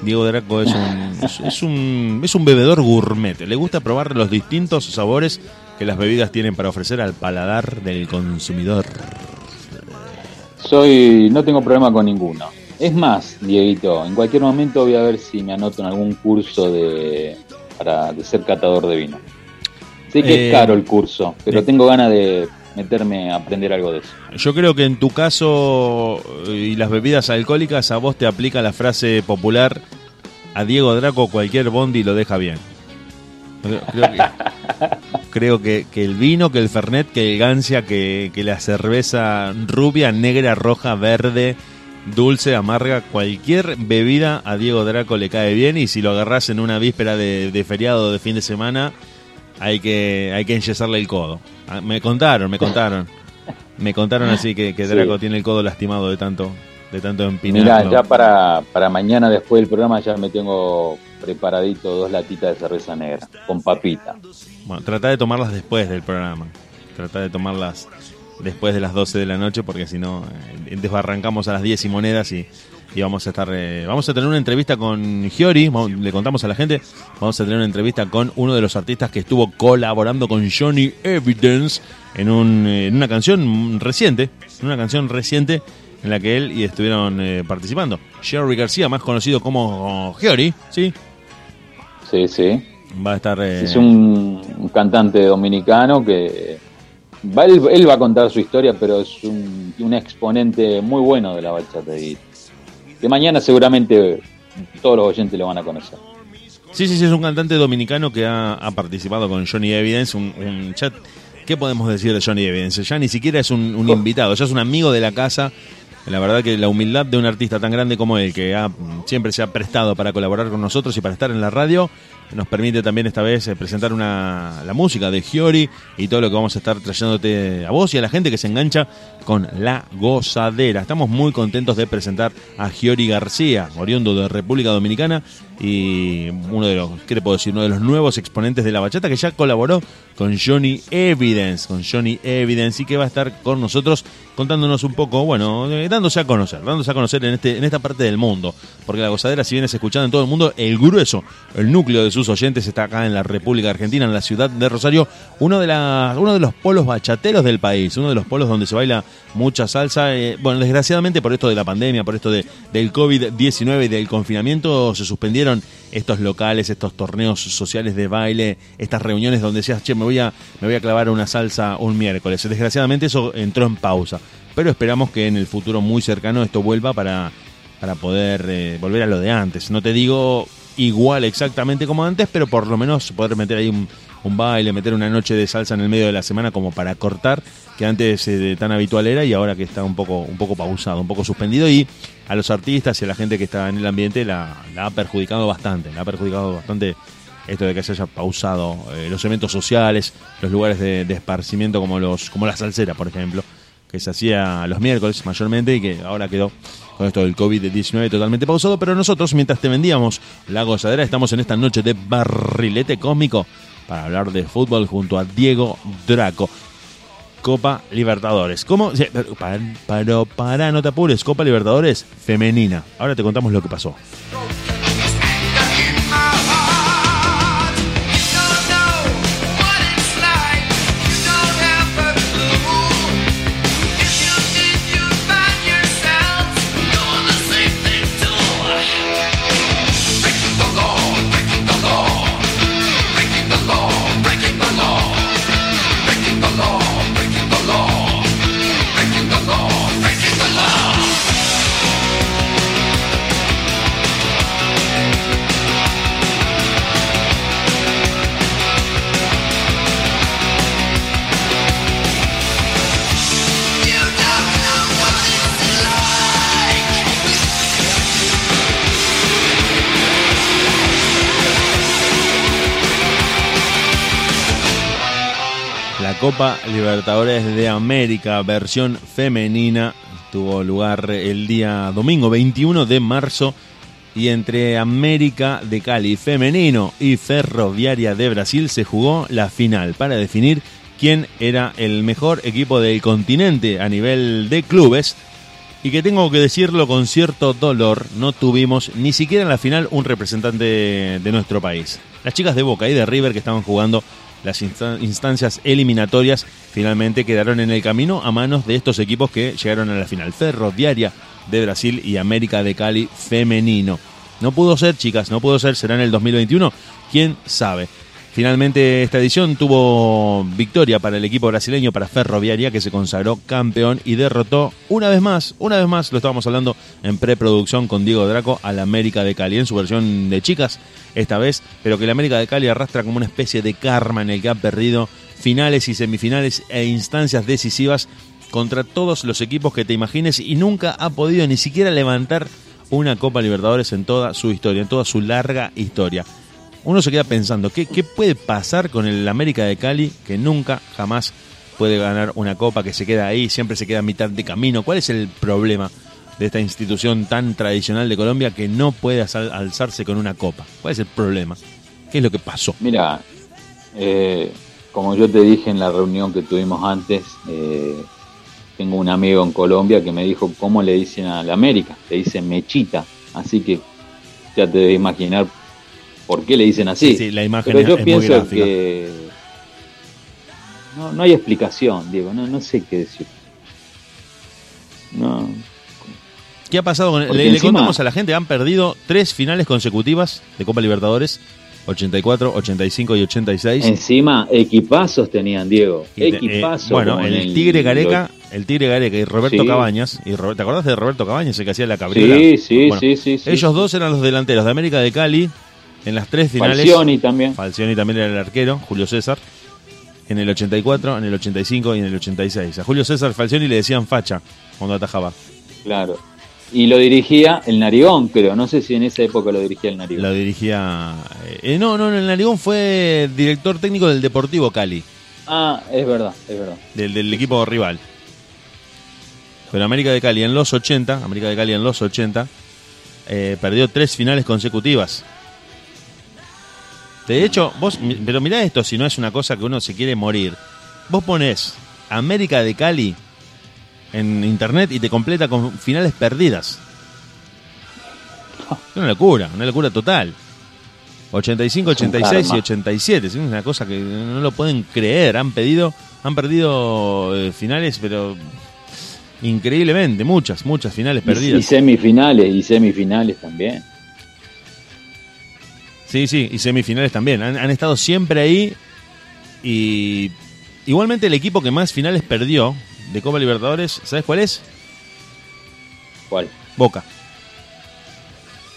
Diego Draco es un, *laughs* es, un, es un bebedor gourmet, le gusta probar los distintos sabores que las bebidas tienen para ofrecer al paladar del consumidor. Soy, no tengo problema con ninguno. Es más, Dieguito, en cualquier momento voy a ver si me anoto en algún curso de, para de ser catador de vino. Sé que es eh, caro el curso, pero tengo ganas de meterme a aprender algo de eso. Yo creo que en tu caso y las bebidas alcohólicas a vos te aplica la frase popular a Diego Draco cualquier bondi lo deja bien. Creo *laughs* que, que, el vino, que el fernet, que el gancia, que, que la cerveza rubia, negra, roja, verde, dulce, amarga, cualquier bebida a Diego Draco le cae bien y si lo agarras en una víspera de, feriado de fin de semana, hay que, hay que enyesarle el codo. Ah, me contaron, me contaron. Me contaron así que, Draco tiene el codo lastimado de tanto, de tanto empinar. Mira, ya para, para mañana después del programa ya me tengo preparadito dos latitas de cerveza negra con papita. Bueno, trata de tomarlas después del programa. Trata de tomarlas después de las 12 de la noche, porque si no, eh, desbarrancamos a las 10 y monedas y, vamos a estar. Eh, vamos a tener una entrevista con Giori, le contamos a la gente, vamos a tener una entrevista con uno de los artistas que estuvo colaborando con Johnny Evidence en, un, en una canción reciente, una canción reciente en la que él y estuvieron eh, participando. Jerry García, más conocido como Giori, ¿sí? Sí, sí. Va a estar. Es un cantante dominicano que él, va a contar su historia, pero es un, exponente muy bueno de la bachata. Y de mañana seguramente todos los oyentes lo van a conocer. Sí, sí, sí, es un cantante dominicano que ha, participado con Johnny Evidence, un, chat. ¿Qué podemos decir de Johnny Evidence? Ya ni siquiera es un, un invitado, ya es un amigo de la casa. La verdad que la humildad de un artista tan grande como él, que ha, siempre se ha prestado para colaborar con nosotros y para estar en la radio, nos permite también esta vez eh, presentar una, la música de Giori y todo lo que vamos a estar trayéndote a vos y a la gente que se engancha con La Gozadera. Estamos muy contentos de presentar a Giori García, oriundo de República Dominicana y uno de los, ¿qué puedo decir? Uno de los nuevos exponentes de la bachata que ya colaboró con Johnny Evidence, con Johnny Evidence y que va a estar con nosotros contándonos un poco, bueno, eh, dándose a conocer, dándose a conocer en, este, en esta parte del mundo, porque la gozadera si vienes escuchando en todo el mundo, el grueso, el núcleo de sus oyentes está acá en la República Argentina, en la ciudad de Rosario, uno de, los polos bachateros del país, uno de los polos donde se baila mucha salsa. Eh, bueno, desgraciadamente por esto de la pandemia, por esto de, del COVID-19 y del confinamiento, se suspendieron estos locales, estos torneos sociales de baile, estas reuniones donde decías, che, me voy a, clavar una salsa un miércoles. Desgraciadamente eso entró en pausa, pero esperamos que en el futuro muy cercano esto vuelva para, para poder eh, volver a lo de antes. No te digo igual exactamente como antes, pero por lo menos poder meter ahí un, baile, meter una noche de salsa en el medio de la semana como para cortar, que antes eh, tan habitual era y ahora que está un poco, un poco pausado, un poco suspendido y a los artistas y a la gente que está en el ambiente la, ha perjudicado bastante, la ha perjudicado bastante esto de que se haya pausado eh, los eventos sociales, los lugares de, de, esparcimiento como los como la salsera, por ejemplo, que se hacía los miércoles mayormente y que ahora quedó con esto del COVID-19 totalmente pausado, pero nosotros mientras te vendíamos la gozadera estamos en esta noche de barrilete cósmico para hablar de fútbol junto a Diego Draco. Copa Libertadores. ¿Cómo? Pero para, no te apures, Copa Libertadores femenina. Ahora te contamos lo que pasó. Copa Libertadores de América, versión femenina, tuvo lugar el día domingo 21 de marzo y entre América de Cali femenino y Ferroviaria de Brasil se jugó la final para definir quién era el mejor equipo del continente a nivel de clubes y que tengo que decirlo con cierto dolor, no tuvimos ni siquiera en la final un representante de nuestro país. Las chicas de Boca y de River que estaban jugando las instancias eliminatorias finalmente quedaron en el camino a manos de estos equipos que llegaron a la final. Ferroviaria de Brasil y América de Cali femenino. No pudo ser, chicas, no pudo ser, será en el 2021, quién sabe. Finalmente esta edición tuvo victoria para el equipo brasileño, para Ferroviaria, que se consagró campeón y derrotó una vez más, una vez más, lo estábamos hablando en preproducción con Diego Draco, al América de Cali en su versión de chicas esta vez, pero que el América de Cali arrastra como una especie de karma en el que ha perdido finales y semifinales e instancias decisivas contra todos los equipos que te imagines y nunca ha podido ni siquiera levantar una Copa Libertadores en toda su historia, en toda su larga historia uno se queda pensando, ¿qué, ¿qué, puede pasar con el América de Cali que nunca, jamás puede ganar una copa, que se queda ahí, siempre se queda a mitad de camino? ¿Cuál es el problema de esta institución tan tradicional de Colombia que no puede alzarse con una copa? ¿Cuál es el problema? ¿Qué es lo que pasó? Mira, eh, como yo te dije en la reunión que tuvimos antes, eh, tengo un amigo en Colombia que me dijo cómo le dicen a la América, le dicen mechita, así que ya te debes imaginar por qué le dicen así. Sí, la imagen Pero yo pienso que no, no hay explicación, Diego, no, no sé qué decir. No. ¿Qué ha pasado con le, contamos a la gente, han perdido tres finales consecutivas de Copa Libertadores, 84, 85 y 86. Encima, equipazos tenían, Diego. Eh, equipazos. bueno, el, Tigre Gareca, el Tigre Gareca y Roberto Cabañas. Y ¿Te acordás de Roberto Cabañas, el que hacía la cabrera? Sí, sí, sí, sí, Ellos dos eran los delanteros de América de Cali, en las tres finales. Falcioni también. Falcioni también era el arquero, Julio César. En el 84, en el 85 y en el 86. A Julio César Falcioni le decían facha cuando atajaba. Claro. Y lo dirigía el Narigón, creo. No sé si en esa época lo dirigía el Narigón. Lo dirigía. Eh, no, no, el Narigón fue director técnico del Deportivo Cali. Ah, es verdad, es verdad. Del, del equipo rival. Pero América de Cali en los 80, América de Cali en los 80, eh, perdió tres finales consecutivas. De hecho, vos, pero mirá esto, si no es una cosa que uno se quiere morir. Vos pones América de Cali en internet y te completa con finales perdidas. Es *laughs* una locura, una locura total. 85, 86 y 87. Es una cosa que no lo pueden creer. Han pedido, han perdido eh, finales, pero increíblemente, muchas, muchas finales perdidas. y semifinales, y semifinales también. Sí, sí, y semifinales también. Han, estado siempre ahí. Y igualmente el equipo que más finales perdió de Copa Libertadores, ¿sabes cuál es? ¿Cuál? Boca.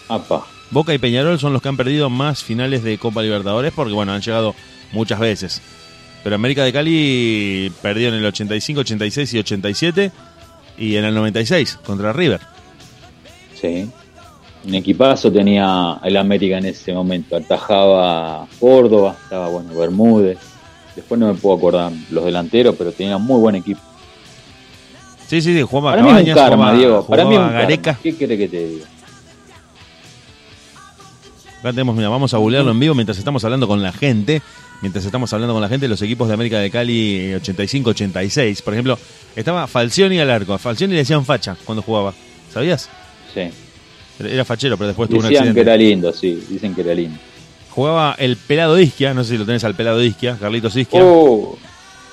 Apa. Boca y Peñarol son los que han perdido más finales de Copa Libertadores porque, bueno, han llegado muchas veces. Pero América de Cali perdió en el 85, 86 y 87 y en el 96 contra River. Sí un equipazo tenía el América en ese momento. Atajaba Córdoba, estaba bueno Bermúdez. Después no me puedo acordar los delanteros, pero tenía muy buen equipo. Sí, sí, sí jugaba Para Cabañas, mí es un karma, Diego. Para mí es un Gareca. ¿Qué quiere que te diga? Acá tenemos, mira, vamos a bulearlo en vivo mientras estamos hablando con la gente. Mientras estamos hablando con la gente, los equipos de América de Cali 85-86. Por ejemplo, estaba Falcioni al arco. A Falcioni le decían facha cuando jugaba. ¿Sabías? Sí. Era fachero, pero después tuvo un accidente. que era lindo, sí, dicen que era lindo. Jugaba el pelado Isquia, no sé si lo tenés al pelado Isquia, Carlitos Isquia. Oh,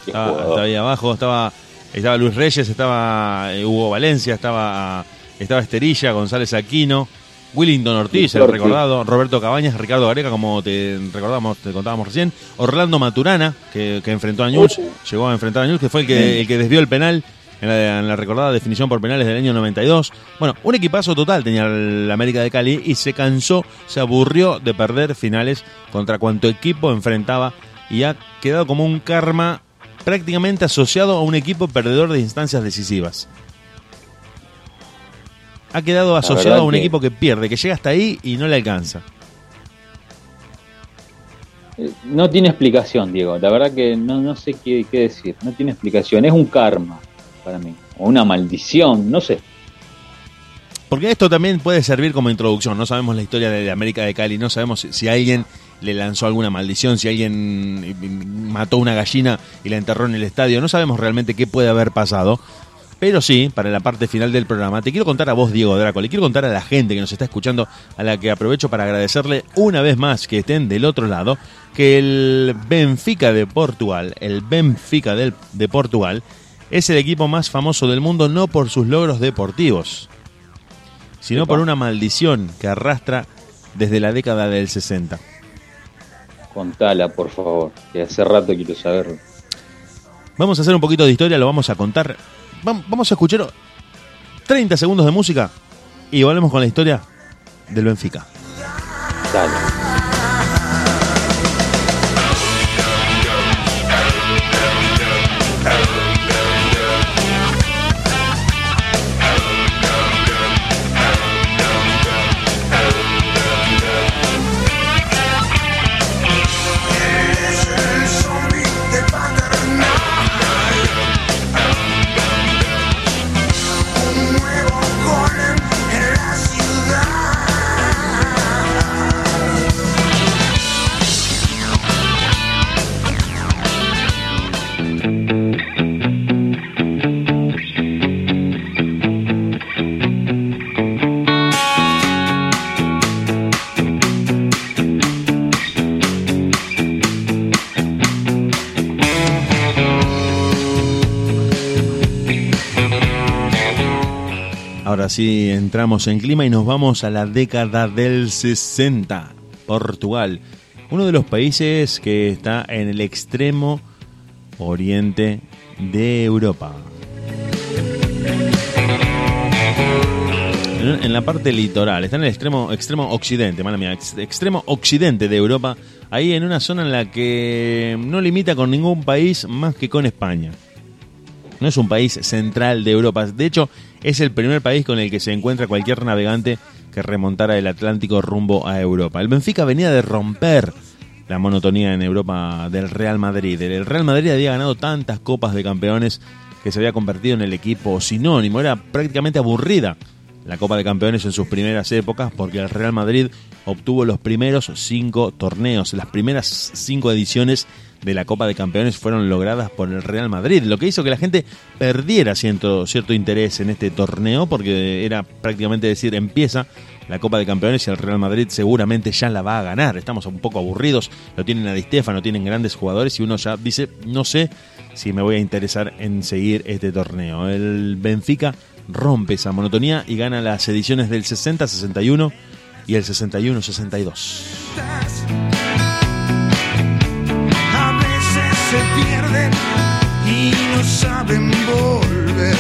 estaba, ahí abajo, estaba, estaba Luis Reyes, estaba eh, Hugo Valencia, estaba, estaba Esterilla, González Aquino, Willington Ortiz, el recordado, Roberto Cabañas, Ricardo Gareca, como te recordamos, te contábamos recién, Orlando Maturana, que, enfrentó a News, llegó a enfrentar a News, que fue el que, el que desvió el penal en la, recordada definición por penales del año 92. Bueno, un equipazo total tenía el América de Cali y se cansó, se aburrió de perder finales contra cuanto equipo enfrentaba y ha quedado como un karma prácticamente asociado a un equipo perdedor de instancias decisivas. Ha quedado asociado a un equipo que pierde, que llega hasta ahí y no le alcanza. Eh, no tiene explicación, Diego. La verdad que no, no sé qué, qué decir. No tiene explicación. Es un karma para mí. O una maldición, no sé. Porque esto también puede servir como introducción. No sabemos la historia de América de Cali, no sabemos si alguien le lanzó alguna maldición, si alguien mató una gallina y la enterró en el estadio. No sabemos realmente qué puede haber pasado. Pero sí, para la parte final del programa, te quiero contar a vos, Diego Draco, le quiero contar a la gente que nos está escuchando, a la que aprovecho para agradecerle una vez más que estén del otro lado, que el Benfica de Portugal, el Benfica de Portugal, es el equipo más famoso del mundo no por sus logros deportivos, sino por una maldición que arrastra desde la década del 60. Contala, por favor, que hace rato quiero saberlo. Vamos a hacer un poquito de historia, lo vamos a contar vamos a escuchar 30 segundos de música y volvemos con la historia del Benfica. Dale. Así entramos en clima y nos vamos a la década del 60. Portugal, uno de los países que está en el extremo oriente de Europa. En la parte litoral, está en el extremo, extremo occidente, mala mía, extremo occidente de Europa, ahí en una zona en la que no limita con ningún país más que con España. No es un país central de Europa. De hecho, es el primer país con el que se encuentra cualquier navegante que remontara el Atlántico rumbo a Europa. El Benfica venía de romper la monotonía en Europa del Real Madrid. El Real Madrid había ganado tantas copas de campeones que se había convertido en el equipo sinónimo. Era prácticamente aburrida la Copa de Campeones en sus primeras épocas porque el Real Madrid obtuvo los primeros cinco torneos, las primeras cinco ediciones de la Copa de Campeones fueron logradas por el Real Madrid, lo que hizo que la gente perdiera cierto, cierto interés en este torneo, porque era prácticamente decir, empieza la Copa de Campeones y el Real Madrid seguramente ya la va a ganar. Estamos un poco aburridos, lo tienen a Di no tienen grandes jugadores y uno ya dice, no sé si me voy a interesar en seguir este torneo. El Benfica rompe esa monotonía y gana las ediciones del 60-61 y el 61-62. y no saben volver.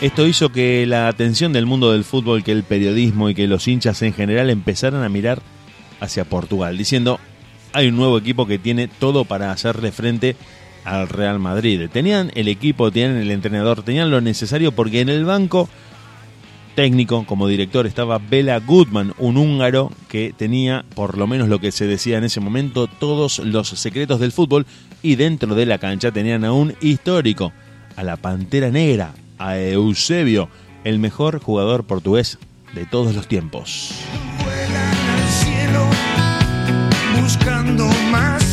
Esto hizo que la atención del mundo del fútbol, que el periodismo y que los hinchas en general empezaran a mirar hacia Portugal, diciendo, hay un nuevo equipo que tiene todo para hacerle frente al Real Madrid. Tenían el equipo, tenían el entrenador, tenían lo necesario porque en el banco técnico, como director, estaba Bela Goodman, un húngaro que tenía, por lo menos lo que se decía en ese momento, todos los secretos del fútbol y dentro de la cancha tenían a un histórico, a la Pantera Negra, a Eusebio, el mejor jugador portugués de todos los tiempos. buscando más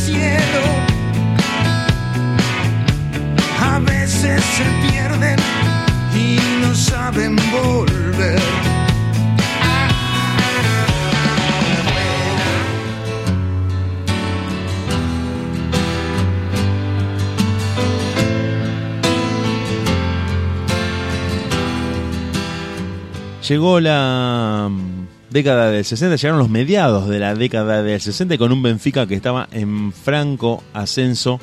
se pierden y no saben volver. Llegó la década del 60, llegaron los mediados de la década del 60 con un Benfica que estaba en franco ascenso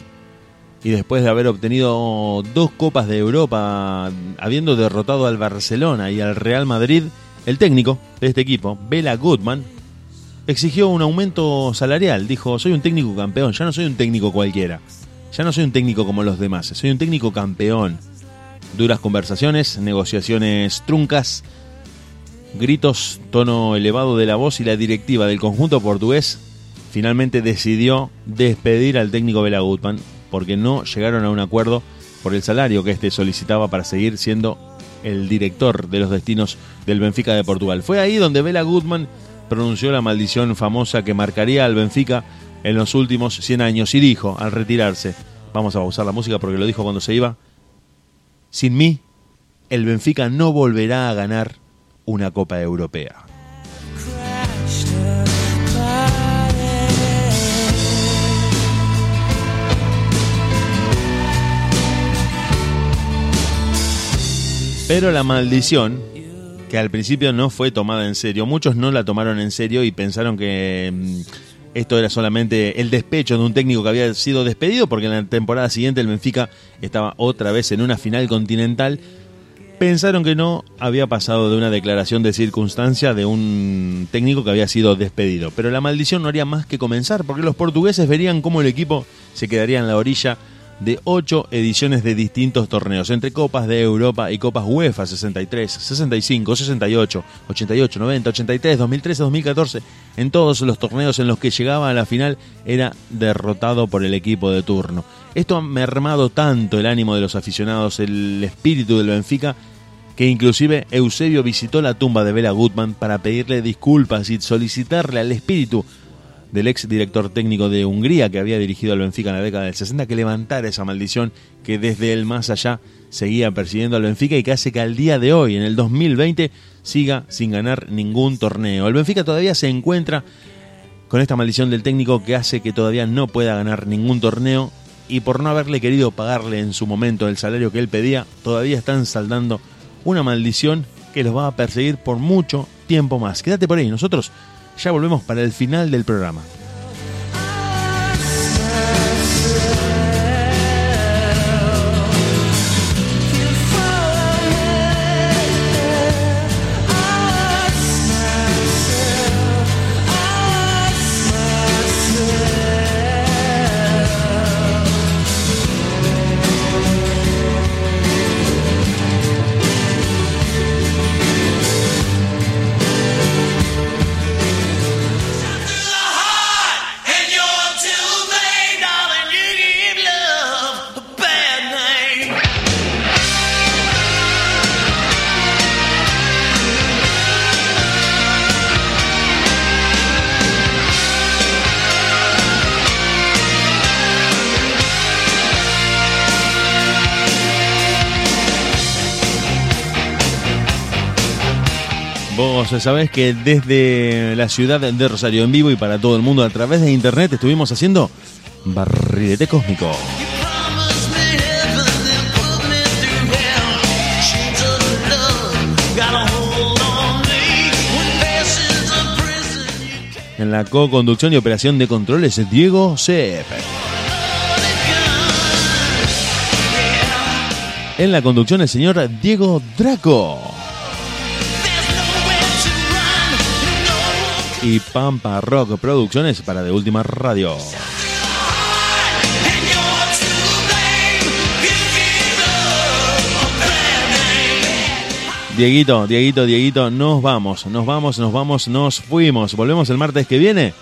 y después de haber obtenido dos copas de Europa, habiendo derrotado al Barcelona y al Real Madrid, el técnico de este equipo, Bela Goodman, exigió un aumento salarial. Dijo, soy un técnico campeón, ya no soy un técnico cualquiera, ya no soy un técnico como los demás, soy un técnico campeón. Duras conversaciones, negociaciones truncas, gritos, tono elevado de la voz y la directiva del conjunto portugués finalmente decidió despedir al técnico Bela Gutmann porque no llegaron a un acuerdo por el salario que éste solicitaba para seguir siendo el director de los destinos del Benfica de Portugal. Fue ahí donde Bela Gutmann pronunció la maldición famosa que marcaría al Benfica en los últimos 100 años y dijo, al retirarse, vamos a pausar la música porque lo dijo cuando se iba, sin mí, el Benfica no volverá a ganar una Copa Europea. Pero la maldición, que al principio no fue tomada en serio, muchos no la tomaron en serio y pensaron que mm, esto era solamente el despecho de un técnico que había sido despedido, porque en la temporada siguiente el Benfica estaba otra vez en una final continental. Pensaron que no había pasado de una declaración de circunstancia de un técnico que había sido despedido. Pero la maldición no haría más que comenzar, porque los portugueses verían cómo el equipo se quedaría en la orilla de ocho ediciones de distintos torneos, entre Copas de Europa y Copas UEFA 63, 65, 68, 88, 90, 83, 2013, 2014. En todos los torneos en los que llegaba a la final era derrotado por el equipo de turno. Esto ha mermado tanto el ánimo de los aficionados, el espíritu del Benfica, que inclusive Eusebio visitó la tumba de Bela Gutmann para pedirle disculpas y solicitarle al espíritu del ex director técnico de Hungría que había dirigido al Benfica en la década del 60 que levantara esa maldición que desde el más allá seguía persiguiendo al Benfica y que hace que al día de hoy, en el 2020, siga sin ganar ningún torneo. El Benfica todavía se encuentra con esta maldición del técnico que hace que todavía no pueda ganar ningún torneo y por no haberle querido pagarle en su momento el salario que él pedía, todavía están saldando una maldición que los va a perseguir por mucho tiempo más. Quédate por ahí, nosotros ya volvemos para el final del programa. Sabes que desde la ciudad de Rosario en vivo y para todo el mundo a través de internet estuvimos haciendo Barrilete Cósmico. En la co-conducción y operación de controles, Diego Sepp. En la conducción, el señor Diego Draco. Y Pampa Rock Producciones para De Última Radio. Dieguito, Dieguito, Dieguito, nos vamos, nos vamos, nos vamos, nos fuimos. Volvemos el martes que viene.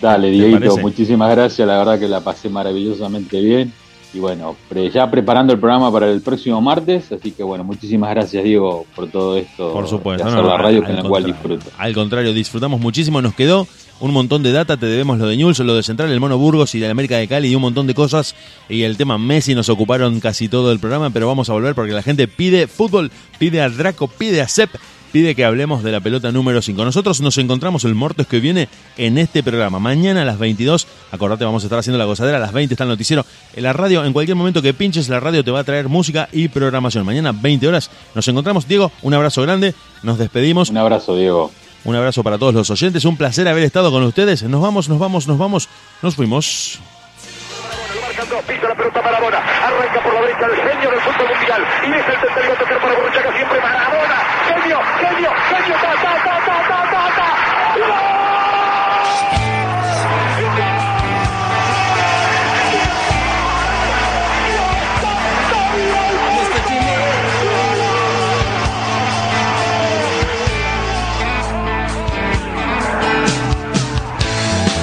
Dale, Dieguito, muchísimas gracias. La verdad que la pasé maravillosamente bien y bueno, ya preparando el programa para el próximo martes, así que bueno, muchísimas gracias Diego por todo esto. Por supuesto, la radio con la cual disfruto. Al contrario, disfrutamos muchísimo, nos quedó un montón de data, te debemos lo de Ñulso, lo de Central, el Mono Burgos y de América de Cali y un montón de cosas. Y el tema Messi nos ocuparon casi todo el programa, pero vamos a volver porque la gente pide fútbol, pide a Draco, pide a Sep pide que hablemos de la pelota número 5. Nosotros nos encontramos el martes que viene en este programa. Mañana a las 22, acordate, vamos a estar haciendo la gozadera. A las 20 está el noticiero. En la radio, en cualquier momento que pinches, la radio te va a traer música y programación. Mañana, 20 horas, nos encontramos. Diego, un abrazo grande. Nos despedimos. Un abrazo, Diego. Un abrazo para todos los oyentes. Un placer haber estado con ustedes. Nos vamos, nos vamos, nos vamos. Nos fuimos. Pisa la pelota Maradona, arranca por la derecha el genio del fútbol mundial y es el tercero tocar para Borruchaga siempre Maradona,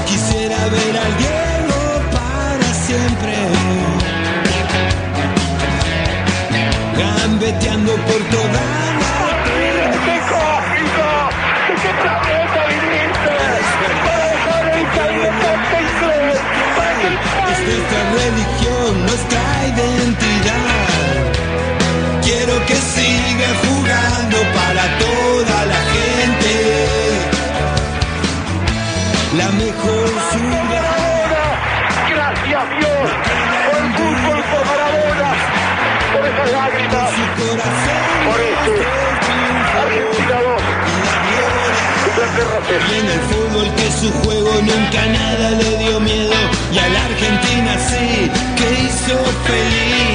Quisiera ver al Diego para siempre. Gambeteando por todas sigue jugando para toda la gente. La mejor ciudad. Gracias Dios por el fútbol, por Maradona, por esas lágrimas, por este Argentina 2. Y en el fútbol que su juego nunca nada le dio miedo y a la Argentina sí que hizo feliz.